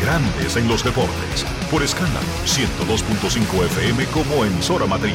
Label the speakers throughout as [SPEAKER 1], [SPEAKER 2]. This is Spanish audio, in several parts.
[SPEAKER 1] Grandes en los Deportes, por escándalo 102.5 FM como emisora matriz.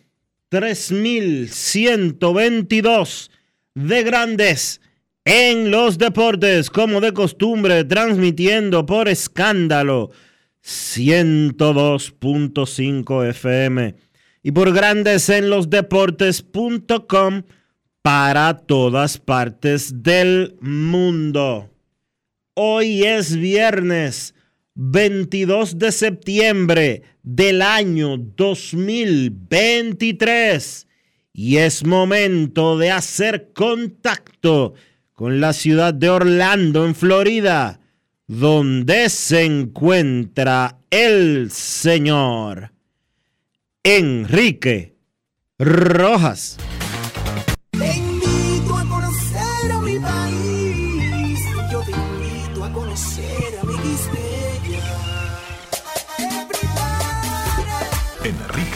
[SPEAKER 2] 3122 de Grandes en los Deportes, como de costumbre, transmitiendo por escándalo 102.5 FM y por Grandes en los Deportes.com para todas partes del mundo. Hoy es viernes 22 de septiembre del año 2023 y es momento de hacer contacto con la ciudad de Orlando, en Florida, donde se encuentra el señor Enrique Rojas.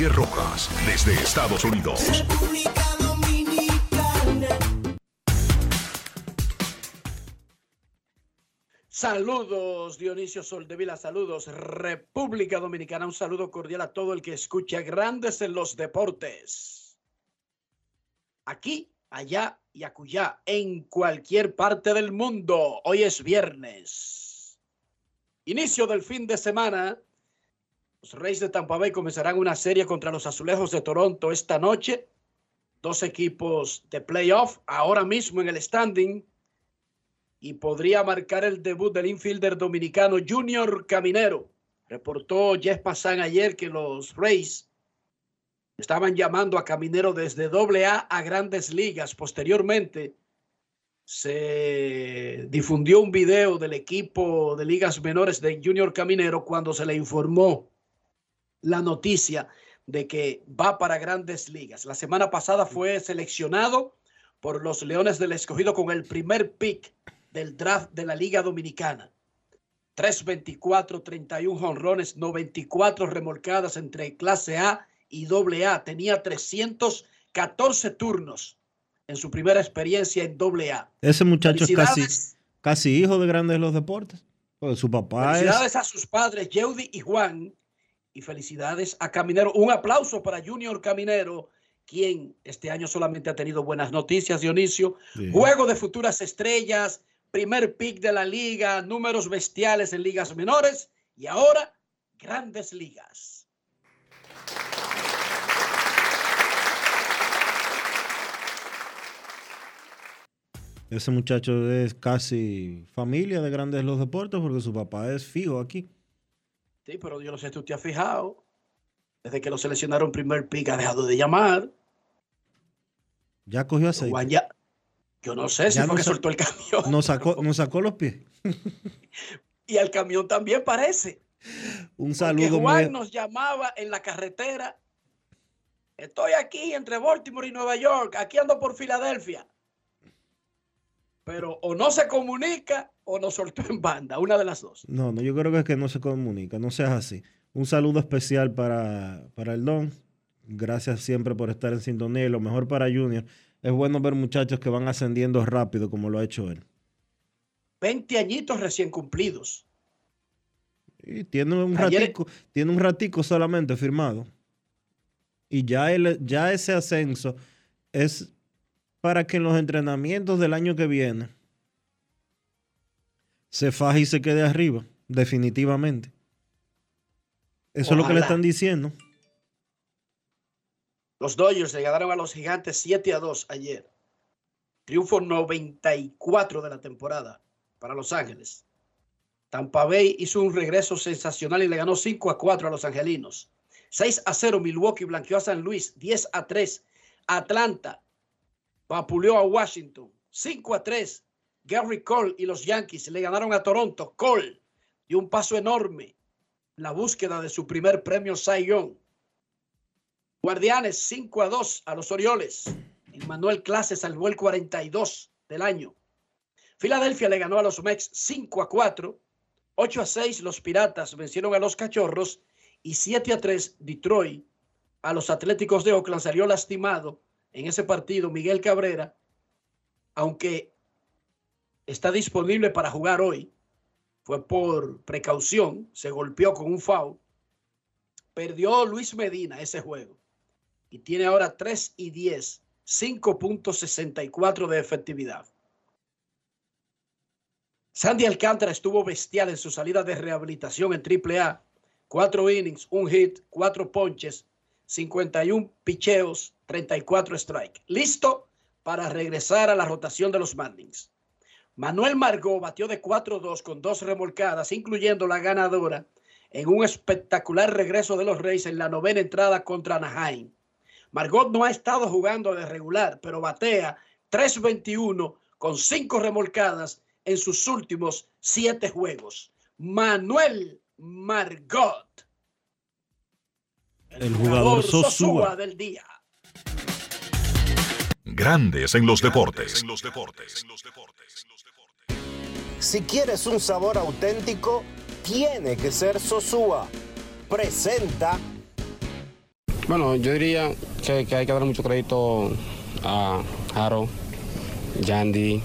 [SPEAKER 1] Rojas, desde Estados Unidos.
[SPEAKER 3] República Dominicana.
[SPEAKER 4] Saludos Dionisio Soldevila, saludos República Dominicana, un saludo cordial a todo el que escucha Grandes en los Deportes. Aquí, allá y acullá, en cualquier parte del mundo. Hoy es viernes. Inicio del fin de semana. Los Reyes de Tampa Bay comenzarán una serie contra los Azulejos de Toronto esta noche. Dos equipos de playoff ahora mismo en el standing y podría marcar el debut del infielder dominicano Junior Caminero. Reportó Jeff Passan ayer que los Rays estaban llamando a Caminero desde AA a grandes ligas. Posteriormente se difundió un video del equipo de ligas menores de Junior Caminero cuando se le informó la noticia de que va para grandes ligas. La semana pasada fue seleccionado por los Leones del Escogido con el primer pick del draft de la Liga Dominicana. 324, 31 jonrones, 94 remolcadas entre clase A y doble A. Tenía 314 turnos en su primera experiencia en doble A.
[SPEAKER 2] Ese muchacho es casi, casi hijo de grandes los deportes. Porque su papá es.
[SPEAKER 4] A sus padres, Yeudi y Juan. Y felicidades a Caminero. Un aplauso para Junior Caminero, quien este año solamente ha tenido buenas noticias, Dionisio.
[SPEAKER 2] Sí.
[SPEAKER 4] Juego de futuras estrellas, primer pick de la liga, números bestiales en ligas menores y ahora grandes ligas.
[SPEAKER 2] Ese muchacho es casi familia de grandes los deportes porque su papá es fijo aquí.
[SPEAKER 4] Sí, pero yo no sé si tú te has fijado. Desde que lo seleccionaron primer pick ha dejado de llamar.
[SPEAKER 2] Ya cogió aceite.
[SPEAKER 4] Juan ya- yo no sé si
[SPEAKER 2] Ya
[SPEAKER 4] fue que soltó el camión.
[SPEAKER 2] Nos sacó, nos sacó los pies.
[SPEAKER 4] Y el camión también parece.
[SPEAKER 2] Un
[SPEAKER 4] Porque
[SPEAKER 2] saludo
[SPEAKER 4] Juan
[SPEAKER 2] muy...
[SPEAKER 4] nos llamaba en la carretera. Estoy aquí entre Baltimore y Nueva York. Aquí ando por Filadelfia. Pero o no se comunica o nos soltó en banda. Una de las dos.
[SPEAKER 2] No, no, yo creo que es que no se comunica, no seas así. Un saludo especial para, para el Don. Gracias siempre por estar en sintonía y lo mejor para Junior. Es bueno ver muchachos que van ascendiendo rápido como lo ha hecho él.
[SPEAKER 4] 20 añitos recién cumplidos.
[SPEAKER 2] Y tiene un
[SPEAKER 4] Ayer-
[SPEAKER 2] ratico, tiene un ratico solamente firmado. Y ya, él, ya ese ascenso es para que en los entrenamientos del año que viene se faje y se quede arriba, definitivamente. Eso es lo que le
[SPEAKER 4] Ojalá.
[SPEAKER 2] están diciendo.
[SPEAKER 4] Los Dodgers le ganaron a los Gigantes 7 a 2 ayer. Triunfo 94 de la temporada para Los Ángeles. Tampa Bay hizo un regreso sensacional y le ganó 5 a 4 a los Angelinos. 6 a 0 Milwaukee blanqueó a San Luis. 10 a 3 Atlanta vapuleó a Washington. 5 a 3 Gary Cole y los Yankees le ganaron a Toronto. Cole dio un paso enorme en la búsqueda de su primer premio Cy Young. Guardianes 5 a 2 a los Orioles. Manuel Clase salvó el 42 del año. Filadelfia le ganó a los Mex 5 a 4. 8 a 6 los Piratas vencieron a los Cachorros. Y 7 a 3 Detroit a los Atléticos de Oakland salió lastimado en ese partido Miguel Cabrera. Aunque está disponible para jugar hoy. Fue por precaución. Se golpeó con un foul. Perdió Luis Medina ese juego y tiene ahora 3 y 10, 5.64 de efectividad. Sandy Alcántara estuvo bestial en su salida de rehabilitación en AAA. Cuatro innings, un hit, cuatro ponches, 51 picheos, 34 strike. Listo para regresar a la rotación de los Marlins. Manuel Margot batió de 4-2 con dos remolcadas, incluyendo la ganadora, en un espectacular regreso de los Reyes en la novena entrada contra Anaheim. Margot no ha estado jugando de regular, pero batea 3.21 con cinco remolcadas en sus últimos siete juegos. Manuel Margot.
[SPEAKER 2] El jugador Sosúa.
[SPEAKER 4] del día.
[SPEAKER 1] Grandes en los deportes.
[SPEAKER 5] Si quieres un sabor auténtico, tiene que ser Sosúa. Presenta
[SPEAKER 6] Bueno, yo diría que, que hay que dar mucho crédito a Haro, Yandy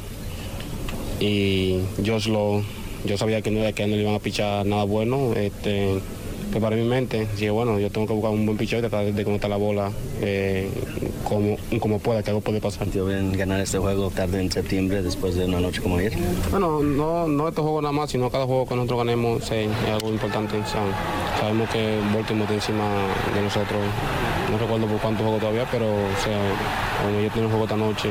[SPEAKER 6] y Joslo. Yo sabía que no, que no le iban a pichar nada bueno. Este, preparé mi mente. Dije, bueno, yo tengo que buscar un buen picheo tratar de conectar la bola eh, como, como pueda, que algo puede pasar.
[SPEAKER 7] Yo bien ganar este juego tarde en septiembre después de una noche como ayer.
[SPEAKER 6] Bueno, no, no este juego nada más, sino cada juego que nosotros ganemos sí, es algo importante. Sabemos que Baltimore está encima de nosotros. No recuerdo por cuántos juegos todavía, pero o sea, como yo tengo un juego esta noche,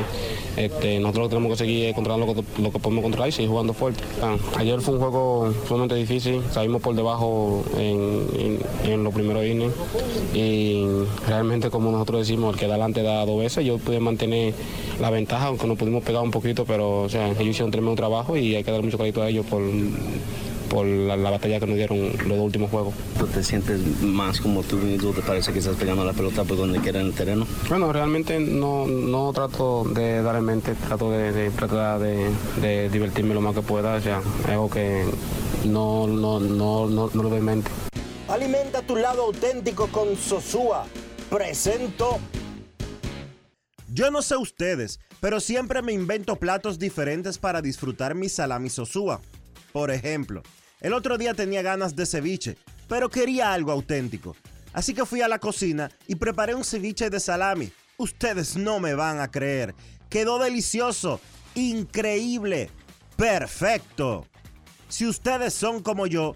[SPEAKER 6] este, nosotros lo que tenemos que seguir es controlar lo que, lo que podemos controlar y seguir jugando fuerte. Ah, ayer fue un juego sumamente difícil, salimos por debajo en, en, en los primeros innings y realmente como nosotros decimos, el que da adelante da dos veces, yo pude mantener la ventaja, aunque nos pudimos pegar un poquito, pero o sea, ellos hicieron tremendo trabajo y hay que dar mucho crédito a ellos por, por la, la batalla que nos dieron los dos últimos juegos.
[SPEAKER 7] ¿Tú te sientes más como tú mismo? ¿Te parece que estás pegando la pelota por donde quiera en el terreno?
[SPEAKER 6] Bueno, realmente no, no trato de dar en mente, trato de, de tratar de, de divertirme lo más que pueda, o sea, algo que no, no, no, no, no lo veo en mente.
[SPEAKER 5] Alimenta tu lado auténtico con Sosúa. Presento
[SPEAKER 2] Yo no sé ustedes, pero siempre me invento platos diferentes para disfrutar mi salami sosúa. Por ejemplo, el otro día tenía ganas de ceviche, pero quería algo auténtico. Así que fui a la cocina y preparé un ceviche de salami. Ustedes no me van a creer. Quedó delicioso, increíble, perfecto. Si ustedes son como yo,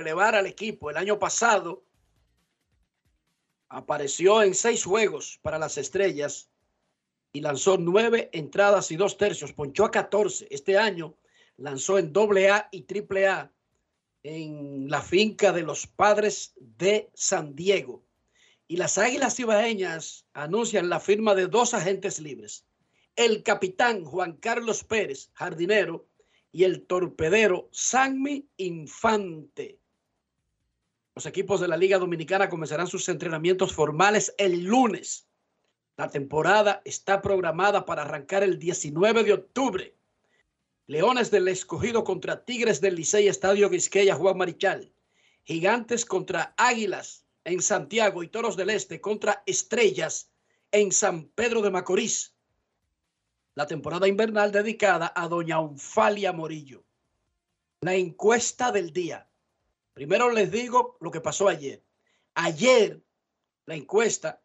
[SPEAKER 4] Elevar al equipo. El año pasado apareció en seis juegos para las estrellas y lanzó nueve entradas y dos tercios. Ponchó a 14. Este año lanzó en doble A y triple A en la finca de los padres de San Diego. Y las Águilas Ibaeñas anuncian la firma de dos agentes libres. El capitán Juan Carlos Pérez, jardinero, y el torpedero Sanmi Infante. Los equipos de la Liga Dominicana comenzarán sus entrenamientos formales el lunes. La temporada está programada para arrancar el 19 de octubre. Leones del Escogido contra Tigres del Licey, Estadio Quisqueya, Juan Marichal. Gigantes contra Águilas en Santiago y Toros del Este contra Estrellas en San Pedro de Macorís. La temporada invernal dedicada a doña Onfalia Morillo. La encuesta del día. Primero les digo lo que pasó ayer. Ayer la encuesta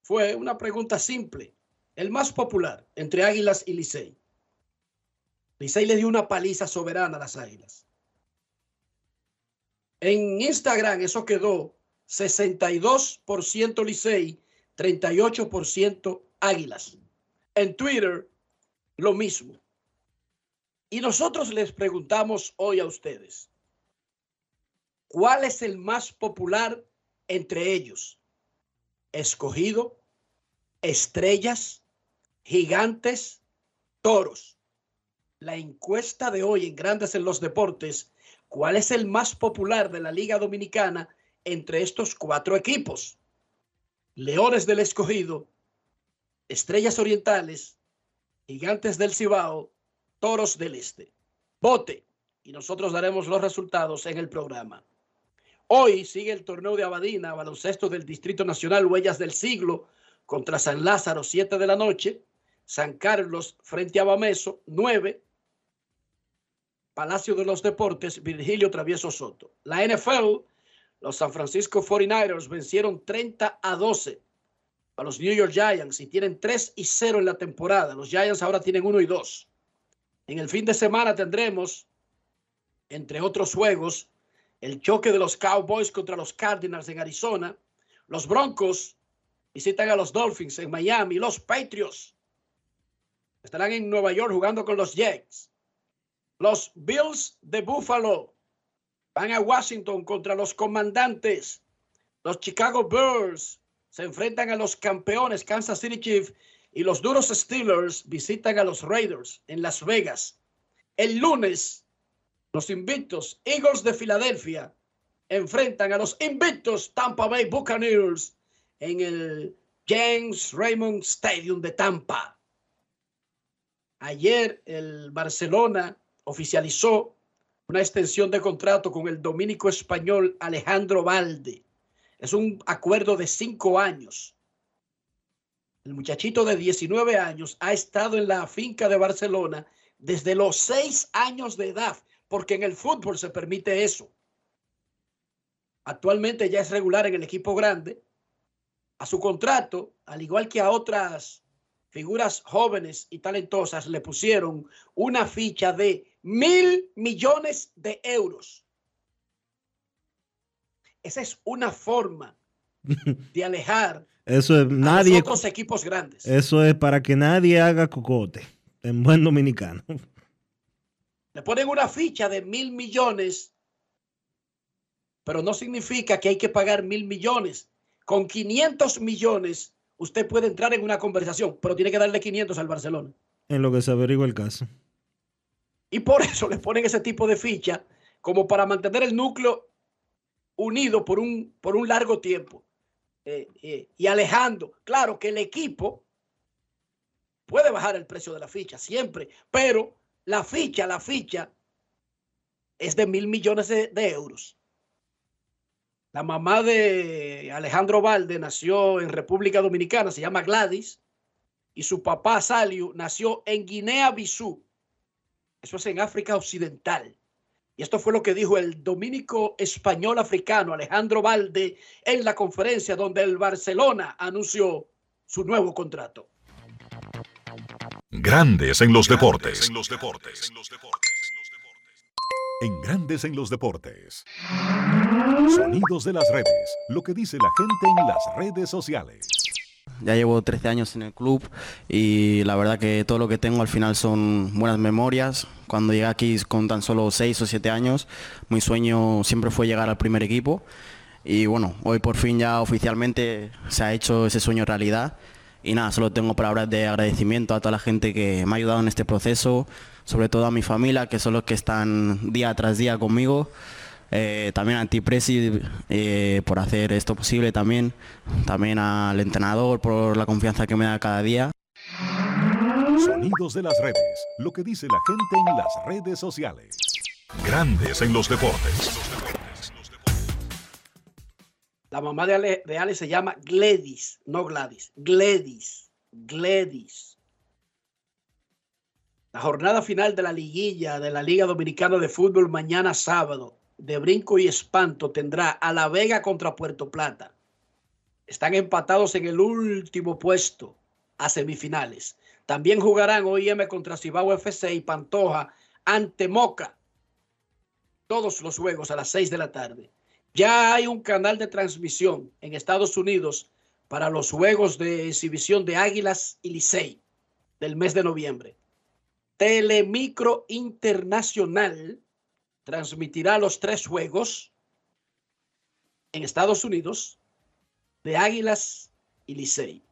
[SPEAKER 4] fue una pregunta simple. El más popular entre Águilas y Licey. Licey le dio una paliza soberana a las Águilas. En Instagram eso quedó 62% Licey, 38% Águilas. En Twitter, lo mismo. Y nosotros les preguntamos hoy a ustedes, ¿cuál es el más popular entre ellos? Escogido, estrellas, gigantes, toros la encuesta de hoy en Grandes en los Deportes, ¿cuál es el más popular de la Liga Dominicana entre estos cuatro equipos? Leones del Escogido, Estrellas Orientales, Gigantes del Cibao, Toros del Este. Vote y nosotros daremos los resultados en el programa. Hoy sigue el torneo de Abadina, baloncesto del Distrito Nacional, Huellas del Siglo, contra San Lázaro, 7 de la noche. San Carlos frente a Bameso, 9. Palacio de los Deportes, Virgilio Travieso Soto. La NFL, los San Francisco 49ers vencieron 30 a 12 a los New York Giants y tienen 3 y 0 en la temporada. Los Giants ahora tienen 1 y 2. En el fin de semana tendremos, entre otros juegos, el choque de los Cowboys contra los Cardinals en Arizona. Los Broncos visitan a los Dolphins en Miami. Los Patriots estarán en Nueva York jugando con los Jets. Los Bills de Buffalo van a Washington contra los comandantes. Los Chicago Bears se enfrentan a los campeones Kansas City Chiefs y los duros Steelers visitan a los Raiders en Las Vegas. El lunes, los invictos Eagles de Filadelfia enfrentan a los invictos Tampa Bay Buccaneers en el James Raymond Stadium de Tampa. Ayer el Barcelona oficializó una extensión de contrato con el dominico español Alejandro Valde. Es un acuerdo de cinco años. El muchachito de 19 años ha estado en la finca de Barcelona desde los seis años de edad, porque en el fútbol se permite eso. Actualmente ya es regular en el equipo grande. A su contrato, al igual que a otras figuras jóvenes y talentosas, le pusieron una ficha de mil millones de euros. Esa es una forma de alejar
[SPEAKER 2] eso es, nadie,
[SPEAKER 4] a los otros equipos grandes.
[SPEAKER 2] Eso es para que nadie haga cocote en buen dominicano.
[SPEAKER 4] Le ponen una ficha de mil millones, pero no significa que hay que pagar mil millones. Con 500 millones usted puede entrar en una conversación, pero tiene que darle 500 al Barcelona.
[SPEAKER 2] En lo que se averigua el caso.
[SPEAKER 4] Y por eso le ponen ese tipo de ficha como para mantener el núcleo unido por un, por un largo tiempo eh, eh, y alejando. Claro que el equipo puede bajar el precio de la ficha siempre, pero la ficha, la ficha es de mil millones de, de euros. La mamá de Alejandro Valde nació en República Dominicana, se llama Gladys, y su papá Salio nació en Guinea-Bissau eso es en África Occidental. Y esto fue lo que dijo el dominico español africano Alejandro Valde en la conferencia donde el Barcelona anunció su nuevo contrato.
[SPEAKER 1] Grandes en los deportes. En los deportes. en Grandes en los Deportes. Sonidos de las redes. Lo que dice la gente en las redes sociales.
[SPEAKER 8] Ya llevo 13 años en el club y la verdad que todo lo que tengo al final son buenas memorias. Cuando llegué aquí con tan solo 6 o 7 años, mi sueño siempre fue llegar al primer equipo. Y bueno, hoy por fin ya oficialmente se ha hecho ese sueño realidad. Y nada, solo tengo palabras de agradecimiento a toda la gente que me ha ayudado en este proceso, sobre todo a mi familia, que son los que están día tras día conmigo. Eh, también a ti, Presi, eh, por hacer esto posible también. También al entrenador por la confianza que me da cada día.
[SPEAKER 1] Sonidos de las redes. Lo que dice la gente en las redes sociales. Grandes en los deportes.
[SPEAKER 4] La mamá de Ale, se llama Gledis, no Gladys. Gledis. Gledis. La jornada final de la liguilla de la Liga Dominicana de Fútbol mañana sábado de brinco y espanto tendrá a La Vega contra Puerto Plata. Están empatados en el último puesto a semifinales. También jugarán OIM contra Cibao FC y Pantoja ante Moca. Todos los juegos a las 6 de la tarde. Ya hay un canal de transmisión en Estados Unidos para los juegos de exhibición de Águilas y Licey del mes de noviembre. Telemicro Internacional transmitirá los tres juegos en Estados Unidos de Águilas y Licey.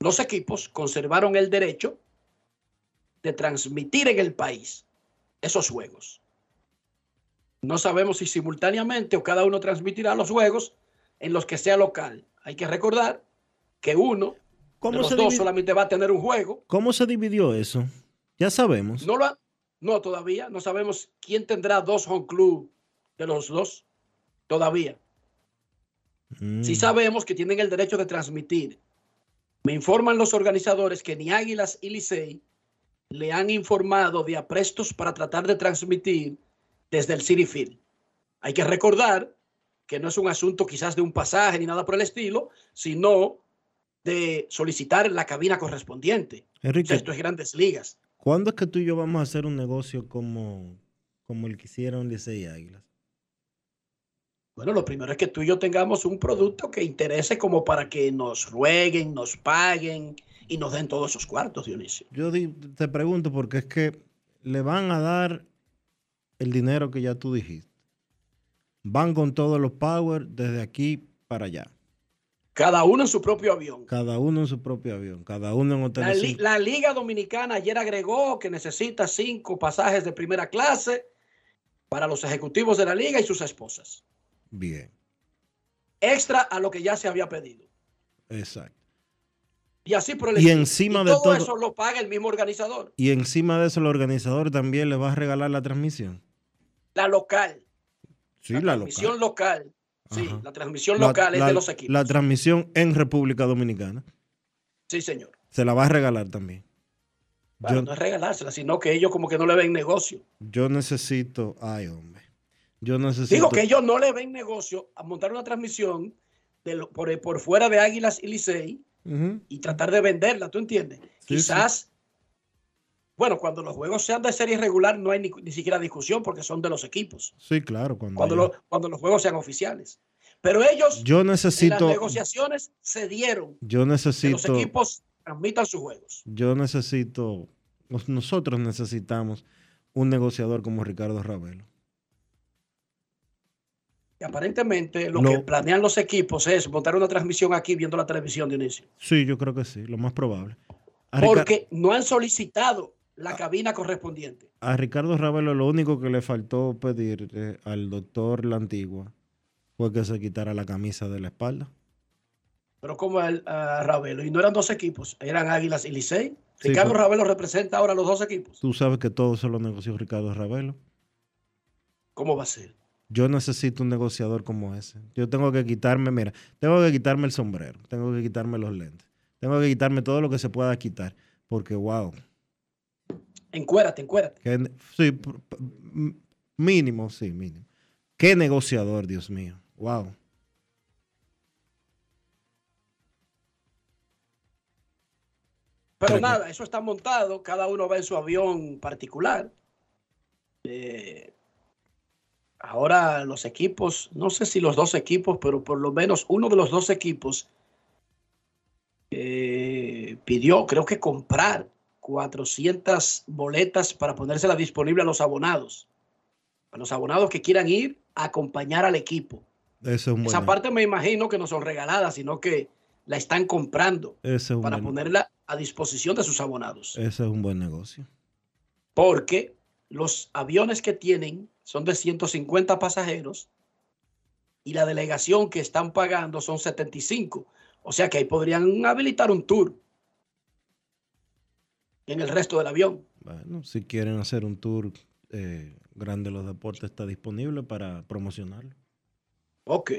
[SPEAKER 4] Los equipos conservaron el derecho de transmitir en el país esos juegos. No sabemos si simultáneamente o cada uno transmitirá los juegos en los que sea local. Hay que recordar que uno de los dos solamente va a tener un juego.
[SPEAKER 2] ¿Cómo se dividió eso? Ya sabemos.
[SPEAKER 4] No lo ha, no, todavía. No sabemos quién tendrá dos home club de los dos. Todavía.
[SPEAKER 2] Mm.
[SPEAKER 4] Sí sabemos que tienen el derecho de transmitir. Me informan los organizadores que ni Águilas y Licey le han informado de aprestos para tratar de transmitir desde el City Field. Hay que recordar que no es un asunto quizás de un pasaje ni nada por el estilo, sino de solicitar la cabina correspondiente.
[SPEAKER 2] Enrique,
[SPEAKER 4] O sea, esto es grandes ligas.
[SPEAKER 2] ¿cuándo es que tú y yo vamos a hacer un negocio como, como el que hicieron Licey y Águilas?
[SPEAKER 4] Bueno, lo primero es que tú y yo tengamos un producto que interese como para que nos rueguen, nos paguen y nos den todos esos cuartos, Dionisio.
[SPEAKER 2] Yo te pregunto porque es que le van a dar el dinero que ya tú dijiste. Van con todos los power desde aquí para allá.
[SPEAKER 4] Cada uno en su propio avión.
[SPEAKER 2] Cada uno en su propio avión, cada uno en
[SPEAKER 4] La,
[SPEAKER 2] hoteles.
[SPEAKER 4] li- la Liga Dominicana ayer agregó que necesita cinco pasajes de primera clase para los ejecutivos de la liga y sus esposas.
[SPEAKER 2] Bien,
[SPEAKER 4] Extra a lo que ya se había pedido.
[SPEAKER 2] exacto.
[SPEAKER 4] Y así por el
[SPEAKER 2] Y encima
[SPEAKER 4] Y
[SPEAKER 2] de
[SPEAKER 4] todo,
[SPEAKER 2] todo-
[SPEAKER 4] eso lo paga el mismo organizador.
[SPEAKER 2] Y encima de eso, el organizador también le va a regalar la transmisión.
[SPEAKER 4] La local.
[SPEAKER 2] Sí,
[SPEAKER 4] la,
[SPEAKER 2] la,
[SPEAKER 4] transmisión
[SPEAKER 2] local.
[SPEAKER 4] local. Sí,
[SPEAKER 2] Ajá.
[SPEAKER 4] la transmisión
[SPEAKER 2] La-
[SPEAKER 4] local es
[SPEAKER 2] la-
[SPEAKER 4] de los equipos.
[SPEAKER 2] La transmisión en República Dominicana.
[SPEAKER 4] Sí, señor.
[SPEAKER 2] Se la va a regalar también.
[SPEAKER 4] Bueno,
[SPEAKER 2] Yo,
[SPEAKER 4] no es regalársela, sino que ellos como que no le ven negocio.
[SPEAKER 2] yo necesito. Ay, hombre. Yo necesito.
[SPEAKER 4] Digo que ellos no le ven negocio a montar una transmisión de lo- por, por fuera de Águilas y Licey y tratar de venderla, ¿tú entiendes?
[SPEAKER 2] Sí,
[SPEAKER 4] Quizás, bueno, cuando los juegos sean de serie regular no hay ni, ni siquiera discusión porque son de los equipos,
[SPEAKER 2] Sí, claro. Cuando,
[SPEAKER 4] cuando, lo- cuando los juegos sean oficiales. Pero ellos
[SPEAKER 2] Yo
[SPEAKER 4] en las
[SPEAKER 2] necesito.
[SPEAKER 4] negociaciones se dieron
[SPEAKER 2] Yo
[SPEAKER 4] que los
[SPEAKER 2] necesito.
[SPEAKER 4] equipos transmitan sus juegos.
[SPEAKER 2] Yo necesito. nos- Nosotros necesitamos un negociador como Ricardo Ravelo.
[SPEAKER 4] Y aparentemente lo que planean los equipos es montar una transmisión aquí viendo la televisión de inicio.
[SPEAKER 2] Sí, yo creo que sí, lo más probable. A, Rica-
[SPEAKER 4] Porque no han solicitado la cabina correspondiente.
[SPEAKER 2] a Ricardo Ravelo lo único que le faltó pedir eh, al doctor La Antigua fue que se quitara la camisa de la espalda.
[SPEAKER 4] Pero como el ah, Ravelo, y no eran dos equipos, eran Águilas y Licey.
[SPEAKER 2] Sí,
[SPEAKER 4] Ricardo
[SPEAKER 2] pero-
[SPEAKER 4] Ravelo representa ahora los dos equipos.
[SPEAKER 2] Tú sabes que todo eso lo negoció Ricardo Ravelo.
[SPEAKER 4] ¿Cómo va a ser?
[SPEAKER 2] Yo necesito un negociador como ese. Yo tengo que quitarme, mira, tengo que quitarme el sombrero, tengo que quitarme los lentes, tengo que quitarme todo lo que se pueda quitar, porque wow,
[SPEAKER 4] Encuérate, encuérate.
[SPEAKER 2] que sí, mínimo, sí, mínimo. Qué negociador, Dios mío, wow.
[SPEAKER 4] Pero
[SPEAKER 2] Pero-
[SPEAKER 4] nada, eso está montado, cada uno va en su avión particular. Eh, ahora los equipos, no sé si los dos equipos, pero por lo menos uno de los dos equipos eh, pidió, creo que comprar 400 boletas para ponérselas disponible a los abonados. A los abonados que quieran ir a acompañar al equipo. Esa parte me imagino que no son regaladas, sino que la están comprando para ponerla a disposición de sus abonados.
[SPEAKER 2] Ese es un buen negocio.
[SPEAKER 4] Porque los aviones que tienen son de 150 pasajeros y la delegación que están pagando son 75. O sea que ahí podrían habilitar un tour en el resto del avión.
[SPEAKER 2] Bueno, si quieren hacer un tour eh, grande los deportes, está disponible para promocionarlo.
[SPEAKER 4] Ok.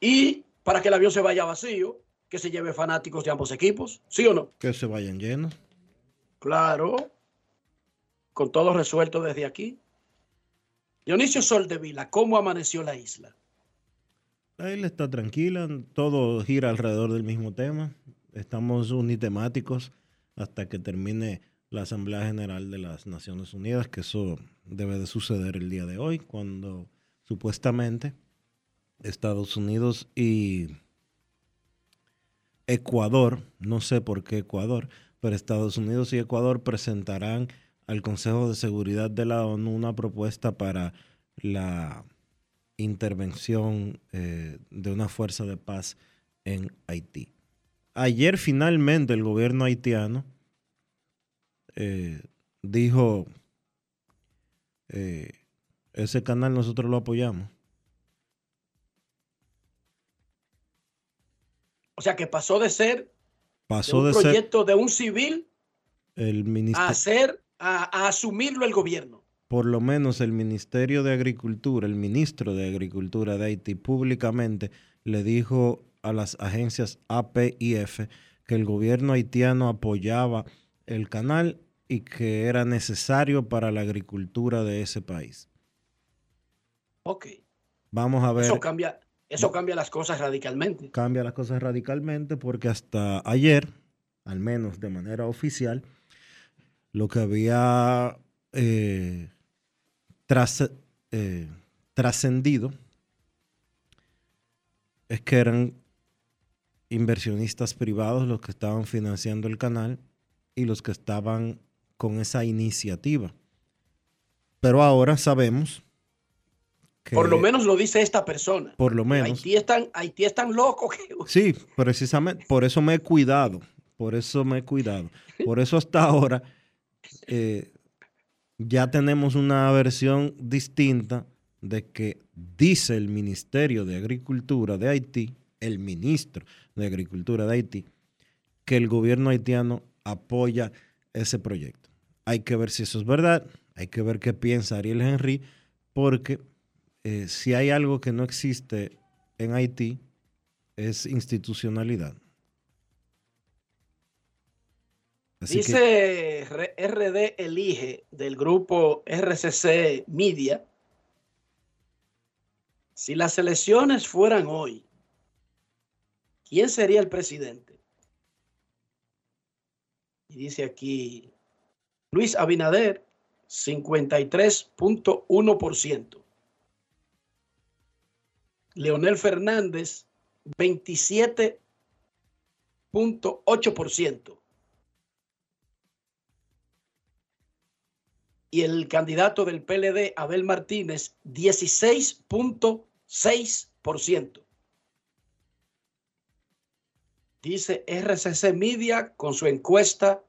[SPEAKER 4] Y para que el avión se vaya vacío, que se lleve fanáticos de ambos equipos, ¿sí o no?
[SPEAKER 2] Que se vayan llenos.
[SPEAKER 4] Claro. Con todo resuelto desde aquí. Dionisio Soldevila, ¿cómo amaneció la isla?
[SPEAKER 2] La isla está tranquila, todo gira alrededor del mismo tema. Estamos unitemáticos hasta que termine la Asamblea General de las Naciones Unidas, que eso debe de suceder el día de hoy, cuando supuestamente Estados Unidos y Ecuador, no sé por qué Ecuador, pero Estados Unidos y Ecuador presentarán al Consejo de Seguridad de la ONU una propuesta para la intervención eh, de una fuerza de paz en Haití. Ayer finalmente el gobierno haitiano eh, dijo, eh, ese canal nosotros lo apoyamos.
[SPEAKER 4] O sea que pasó de ser pasó un proyecto de un civil
[SPEAKER 2] el
[SPEAKER 4] a hacer, a, asumirlo el gobierno.
[SPEAKER 2] Por lo menos el Ministerio de Agricultura, el ministro de Agricultura de Haití públicamente le dijo a las agencias AP y F que el gobierno haitiano apoyaba el canal y que era necesario para la agricultura de ese país.
[SPEAKER 4] Ok.
[SPEAKER 2] Vamos a ver.
[SPEAKER 4] Eso cambia, eso cambia las cosas radicalmente.
[SPEAKER 2] Cambia las cosas radicalmente porque hasta ayer, al menos de manera oficial, lo que había eh, eh, trascendido es que eran inversionistas privados los que estaban financiando el canal y los que estaban con esa iniciativa. Pero ahora sabemos
[SPEAKER 4] por lo menos lo dice esta persona.
[SPEAKER 2] Por lo menos.
[SPEAKER 4] Haití es tan, Haití es tan loco que...
[SPEAKER 2] Sí, precisamente, por eso me he cuidado, por eso me he cuidado. Por eso hasta ahora eh, ya tenemos una versión distinta de que dice el Ministerio de Agricultura de Haití, el ministro de Agricultura de Haití, que el gobierno haitiano apoya ese proyecto. Hay que ver si eso es verdad, hay que ver qué piensa Ariel Henry, porque eh, si hay algo que no existe en Haití, es institucionalidad.
[SPEAKER 4] Dice RD Elige del grupo RCC Media, si las elecciones fueran hoy, ¿quién sería el presidente? Y dice aquí, Luis Abinader, 53.1%. Leonel Fernández, 27.8%. Y el candidato del PLD, Abel Martínez, 16.6%. Dice RCC Media con su encuesta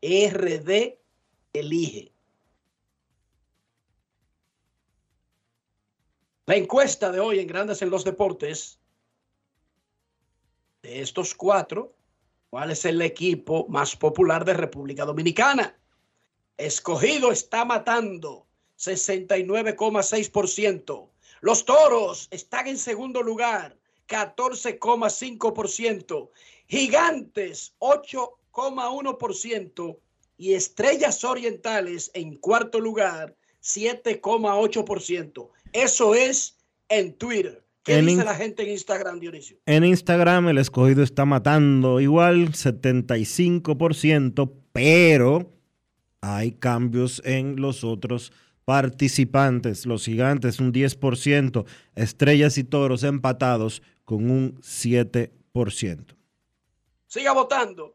[SPEAKER 4] RD Elige. La encuesta de hoy en Grandes en los Deportes, de estos cuatro, ¿cuál es el equipo más popular de República Dominicana? Escogido está matando 69,6%. Los Toros están en segundo lugar, 14,5%. Gigantes, 8,1%. Y Estrellas Orientales en cuarto lugar, 7,8%. Eso es en Twitter. ¿Qué dice la gente en Instagram, Dionisio?
[SPEAKER 2] En Instagram el escogido está matando igual 75%, pero hay cambios en los otros participantes. Los gigantes un 10%, estrellas y toros empatados con un 7%.
[SPEAKER 4] Siga votando.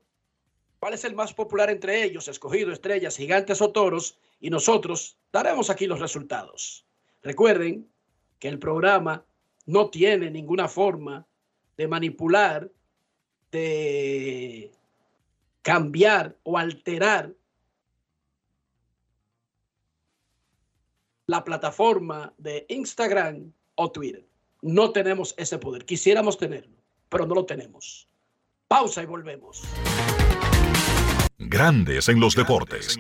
[SPEAKER 4] ¿Cuál es el más popular entre ellos? Escogido, estrellas, gigantes o toros. Y nosotros daremos aquí los resultados. Recuerden que el programa no tiene ninguna forma de manipular, de cambiar o alterar la plataforma de Instagram o Twitter. No tenemos ese poder. Quisiéramos tenerlo, pero no lo tenemos. Pausa y volvemos.
[SPEAKER 1] Grandes en los deportes.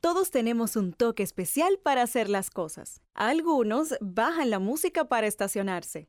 [SPEAKER 9] Todos tenemos un toque especial para hacer las cosas. Algunos bajan la música para estacionarse.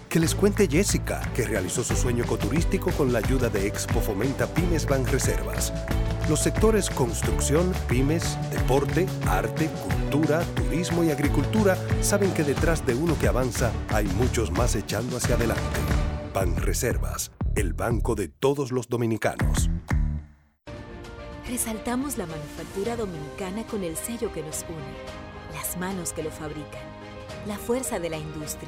[SPEAKER 10] Que les cuente Jessica, que realizó su sueño ecoturístico con la ayuda de Expo Fomenta Pymes Ban Reservas. Los sectores construcción, pymes, deporte, arte, cultura, turismo y agricultura saben que detrás de uno que avanza hay muchos más echando hacia adelante. Ban Reservas, el banco de todos los dominicanos.
[SPEAKER 11] Resaltamos la manufactura dominicana con el sello que nos une, las manos que lo fabrican, la fuerza de la industria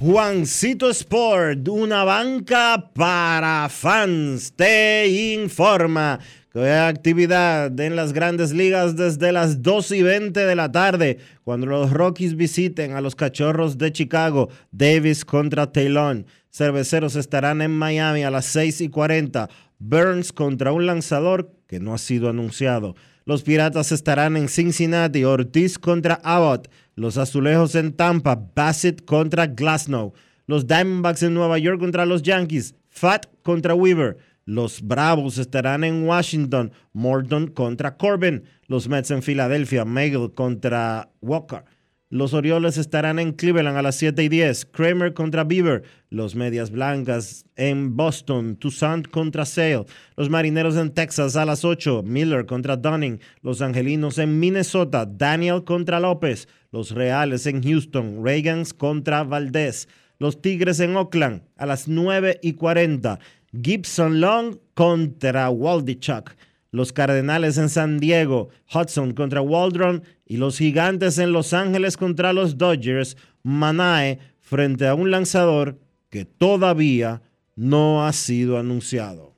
[SPEAKER 2] Juancito Sport, una banca para fans, te informa que hay actividad en las grandes ligas desde las 2 y 20 de la tarde, cuando los Rockies visiten a los Cachorros de Chicago, Davis contra Taylor. Cerveceros estarán en Miami a las 6 y 40, Burns contra un lanzador que no ha sido anunciado. Los Piratas estarán en Cincinnati, Ortiz contra Abbott. Los Azulejos en Tampa, Bassett contra Glasnow. Los Diamondbacks en Nueva York contra los Yankees, Fat contra Weaver. Los Bravos estarán en Washington, Morton contra Corbin. Los Mets en Filadelfia, Megal contra Walker. Los Orioles estarán en Cleveland a las 7 y 10. Kramer contra Beaver. Los Medias Blancas en Boston. Toussaint contra Sale. Los Marineros en Texas a las 8. Miller contra Dunning. Los Angelinos en Minnesota. Daniel contra López. Los Reales en Houston. Reagans contra Valdés. Los Tigres en Oakland a las 9 y 40. Gibson Long contra Waldichuk. Los Cardenales en San Diego, Hudson contra Waldron y los Gigantes en Los Ángeles contra los Dodgers, Manae frente a un lanzador que todavía no ha sido anunciado.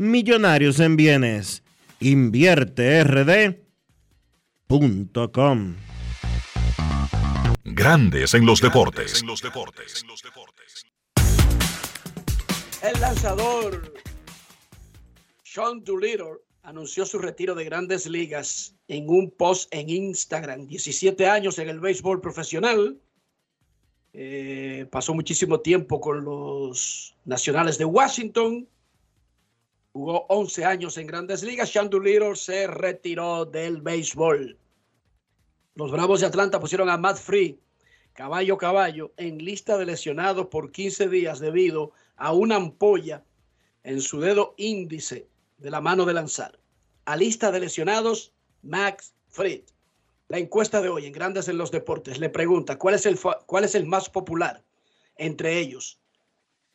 [SPEAKER 2] Millonarios en Bienes. InvierteRD.com.
[SPEAKER 1] Grandes en los deportes.
[SPEAKER 4] El lanzador Sean Doolittle anunció su retiro de grandes ligas en un post en Instagram. 17 años en el béisbol profesional. Eh, pasó muchísimo tiempo con los Nacionales de Washington Jugó 11 años en grandes ligas. Doolittle se retiró del béisbol. Los Bravos de Atlanta pusieron a Matt Free, caballo caballo, en lista de lesionados por 15 días debido a una ampolla en su dedo índice de la mano de lanzar. A lista de lesionados, Max Fried. La encuesta de hoy en Grandes en los Deportes le pregunta cuál es el, cuál es el más popular entre ellos.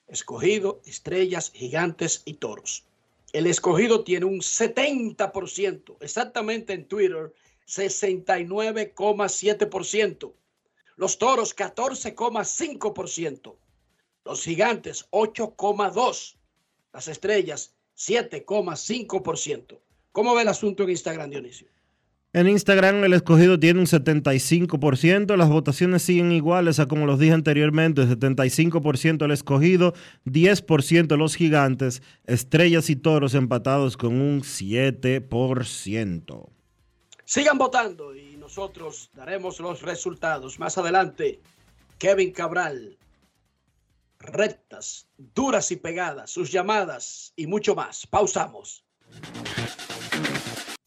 [SPEAKER 4] Escogido, estrellas, gigantes y toros. El escogido tiene un 70%, exactamente en Twitter, 69,7%. Los toros, 14,5%. Los gigantes, 8,2%. Las estrellas, 7,5%. ¿Cómo ve el asunto en Instagram, Dionisio?
[SPEAKER 2] En Instagram el escogido tiene un 75%, las votaciones siguen iguales a como los dije anteriormente, 75% el escogido, 10% los gigantes, estrellas y toros empatados con un 7%.
[SPEAKER 4] Sigan votando y nosotros daremos los resultados. Más adelante, Kevin Cabral, rectas, duras y pegadas, sus llamadas y mucho más. Pausamos.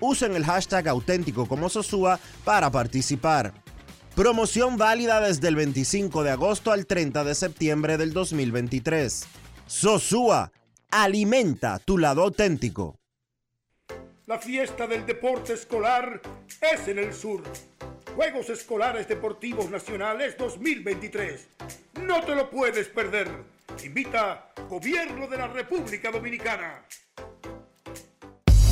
[SPEAKER 2] Usen el hashtag auténtico como Sosúa para participar. Promoción válida desde el 25 de agosto al 30 de septiembre del 2023. Sosúa, alimenta tu lado auténtico.
[SPEAKER 12] La fiesta del deporte escolar es en el sur. Juegos Escolares Deportivos Nacionales 2023. No te lo puedes perder. Invita Gobierno de la República Dominicana.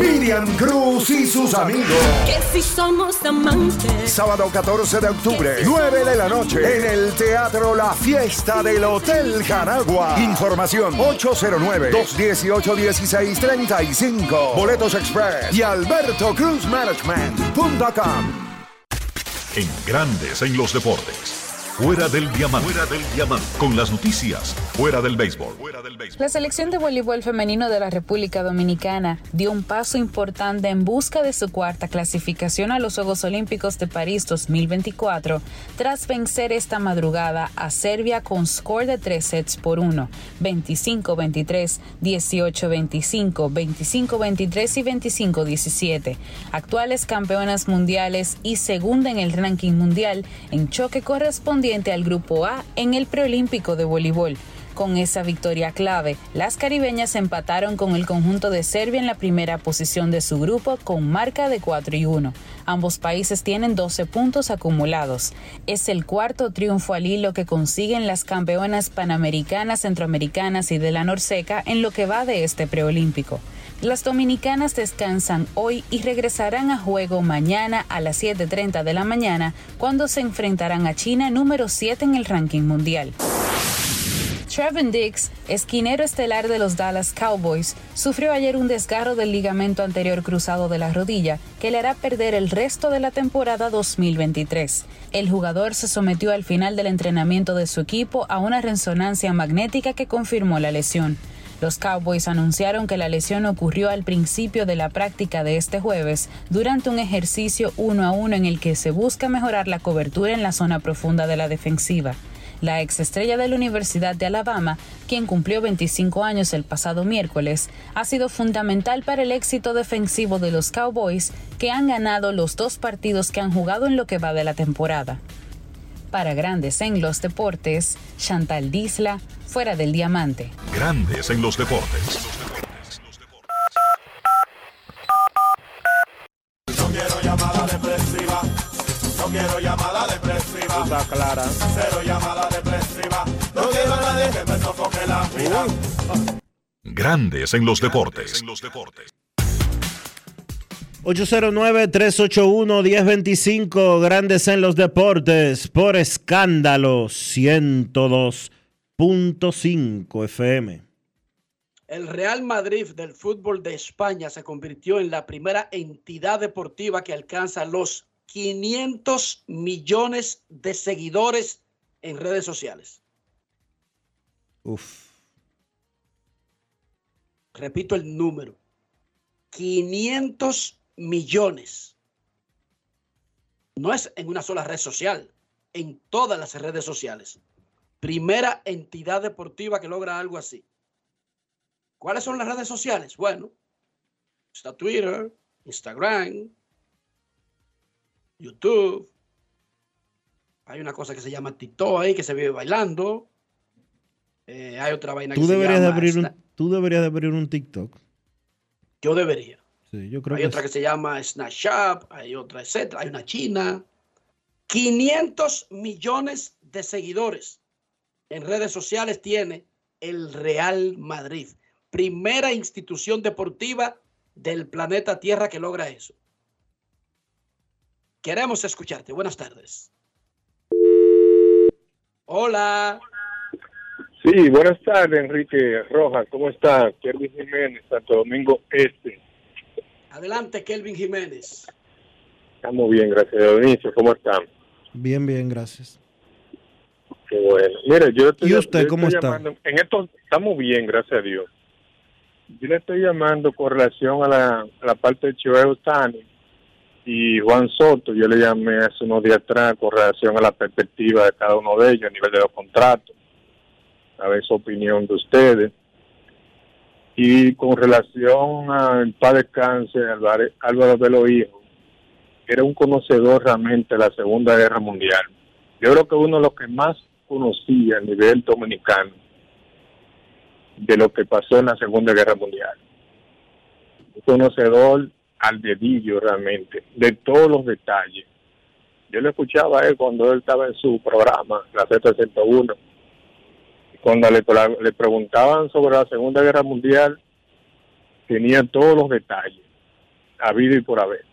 [SPEAKER 13] Miriam Cruz y sus amigos.
[SPEAKER 14] Que si somos amantes.
[SPEAKER 13] Sábado 14 de octubre, 9 de la noche, en el Teatro La Fiesta del Hotel Jaragua. Información 809-218-1635. Boletos Express y albertocruzmanagement.com.
[SPEAKER 1] En Grandes en los Deportes. Fuera del diamante. Fuera del diamante. Con las noticias. Fuera del béisbol.
[SPEAKER 15] La selección de voleibol femenino de la República Dominicana dio un paso importante en busca de su cuarta clasificación a los Juegos Olímpicos de París 2024 tras vencer esta madrugada a Serbia con score de tres sets por uno, 25-23, 18-25, 25-23 y 25-17. Actuales campeonas mundiales y segunda en el ranking mundial en choque correspondiente al Grupo A en el preolímpico de voleibol. Con esa victoria clave, las caribeñas empataron con el conjunto de Serbia en la primera posición de su grupo con marca de 4 y 1. Ambos países tienen 12 puntos acumulados. Es el cuarto triunfo al hilo que consiguen las campeonas panamericanas, centroamericanas y de la Norseca en lo que va de este preolímpico. Las dominicanas descansan hoy y regresarán a juego mañana a las 7.30 de la mañana cuando se enfrentarán a China número 7 en el ranking mundial. Trevin Dix, esquinero estelar de los Dallas Cowboys, sufrió ayer un desgarro del ligamento anterior cruzado de la rodilla que le hará perder el resto de la temporada 2023. El jugador se sometió al final del entrenamiento de su equipo a una resonancia magnética que confirmó la lesión. Los Cowboys anunciaron que la lesión ocurrió al principio de la práctica de este jueves durante un ejercicio uno a uno en el que se busca mejorar la cobertura en la zona profunda de la defensiva. La exestrella de la Universidad de Alabama, quien cumplió 25 años el pasado miércoles, ha sido fundamental para el éxito defensivo de los Cowboys, que han ganado los dos partidos que han jugado en lo que va de la temporada. Para Grandes en los Deportes, Chantal Disla, fuera del diamante.
[SPEAKER 1] Grandes en los deportes.
[SPEAKER 16] No quiero llamada depresiva. No quiero llamada depresiva.
[SPEAKER 2] Clara.
[SPEAKER 16] Cero llamada depresiva. No quiero a nadie que me sofoque la vida.
[SPEAKER 1] Grandes en los deportes.
[SPEAKER 2] 809-381-1025, Grandes en los Deportes, por escándalo 102.5 FM.
[SPEAKER 4] El Real Madrid del fútbol de España se convirtió en la primera entidad deportiva que alcanza los 500 millones de seguidores en redes sociales.
[SPEAKER 2] Uf.
[SPEAKER 4] Repito el número. 500 millones. No es en una sola red social, en todas las redes sociales. Primera entidad deportiva que logra algo así. ¿Cuáles son las redes sociales? Bueno, está Twitter, Instagram, YouTube. Hay una cosa que se llama TikTok ahí que se vive bailando. Eh, hay otra vaina
[SPEAKER 2] Tú
[SPEAKER 4] que se
[SPEAKER 2] deberías, de
[SPEAKER 4] llama
[SPEAKER 2] abrir un, tú deberías de abrir un TikTok.
[SPEAKER 4] Yo debería.
[SPEAKER 2] Sí, yo creo
[SPEAKER 4] hay
[SPEAKER 2] que
[SPEAKER 4] otra que se llama Snapchat, hay otra, etcétera. Hay una china. 500 millones de seguidores en redes sociales tiene el Real Madrid. Primera institución deportiva del planeta Tierra que logra eso. Queremos escucharte. Buenas tardes. Hola.
[SPEAKER 17] Sí, buenas tardes, Enrique Rojas. ¿Cómo está? Kervin Jiménez, Santo Domingo Este.
[SPEAKER 4] Adelante, Kelvin Jiménez.
[SPEAKER 17] Estamos bien, gracias a Dios. Dionisio, ¿cómo están?
[SPEAKER 2] Bien, bien, gracias.
[SPEAKER 17] Qué bueno. Mire, yo estoy,
[SPEAKER 2] ¿Y usted
[SPEAKER 17] yo
[SPEAKER 2] cómo
[SPEAKER 17] estoy
[SPEAKER 2] está?
[SPEAKER 17] llamando- En esto estamos bien, gracias a Dios. Yo le estoy llamando con relación a la, a la parte de Choeo Tani. Y Juan Soto, yo le llamé hace unos días atrás con relación a la perspectiva de cada uno de ellos a nivel de los contratos, a ver su opinión de ustedes. Y con relación al padre cáncer, Álvaro, Álvaro Velo Hijo, era un conocedor realmente de la Segunda Guerra Mundial. Yo creo que uno de los que más conocía a nivel dominicano de lo que pasó en la Segunda Guerra Mundial. Un conocedor al dedillo realmente, de todos los detalles. Yo le escuchaba a él cuando él estaba en su programa, la Z101, cuando le, le preguntaban sobre la Segunda Guerra Mundial, tenía todos los detalles, habido y por haber.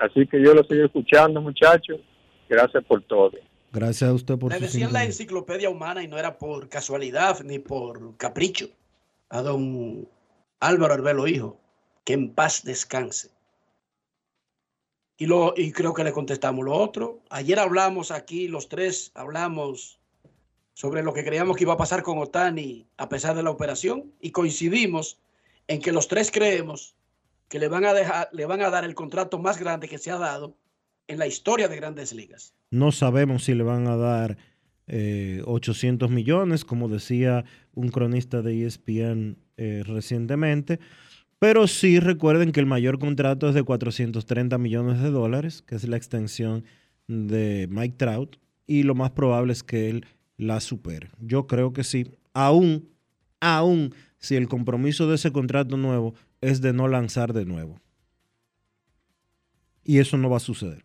[SPEAKER 17] Así que yo lo sigo escuchando, muchachos. Gracias por todo.
[SPEAKER 2] Gracias a usted por
[SPEAKER 4] Le
[SPEAKER 2] su
[SPEAKER 4] decían la enciclopedia humana y no era por casualidad ni por capricho. A don Álvaro Arbelo Hijo, que en paz descanse. Y, lo, y creo que le contestamos lo otro. Ayer hablamos aquí, los tres hablamos sobre lo que creíamos que iba a pasar con Otani a pesar de la operación y coincidimos en que los tres creemos que le van a dejar, le van a dar el contrato más grande que se ha dado en la historia de Grandes Ligas.
[SPEAKER 2] No sabemos si le van a dar eh, 800 millones, como decía un cronista de ESPN eh, recientemente, pero sí recuerden que el mayor contrato es de 430 millones de dólares, que es la extensión de Mike Trout, y lo más probable es que él la supere. Yo creo que sí, aún, aún si el compromiso de ese contrato nuevo es de no lanzar de nuevo. Y eso no va a suceder.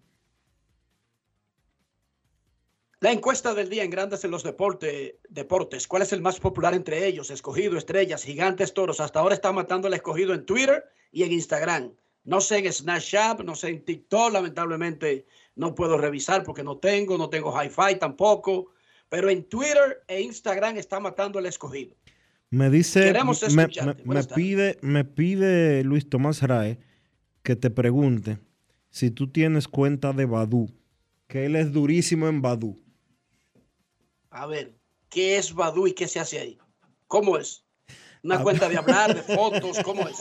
[SPEAKER 4] La encuesta del día en Grandes en los deporte- deportes. ¿Cuál es el más popular entre ellos? Escogido, estrellas, gigantes, toros. Hasta ahora está matando el escogido en Twitter y en Instagram. No sé en Snapchat, no sé en TikTok. Lamentablemente no puedo revisar porque no tengo, no tengo hi-fi tampoco. Pero en Twitter e Instagram está matando el escogido.
[SPEAKER 2] Me dice,
[SPEAKER 4] Queremos
[SPEAKER 2] me, me- pide, me pide Luis Tomás Rae que te pregunte si tú tienes cuenta de Badu, que él es durísimo en Badu.
[SPEAKER 4] A ver, ¿qué es Badu y qué se hace ahí? ¿Cómo es? ¿Una
[SPEAKER 2] A
[SPEAKER 4] cuenta de hablar, de fotos? ¿Cómo es?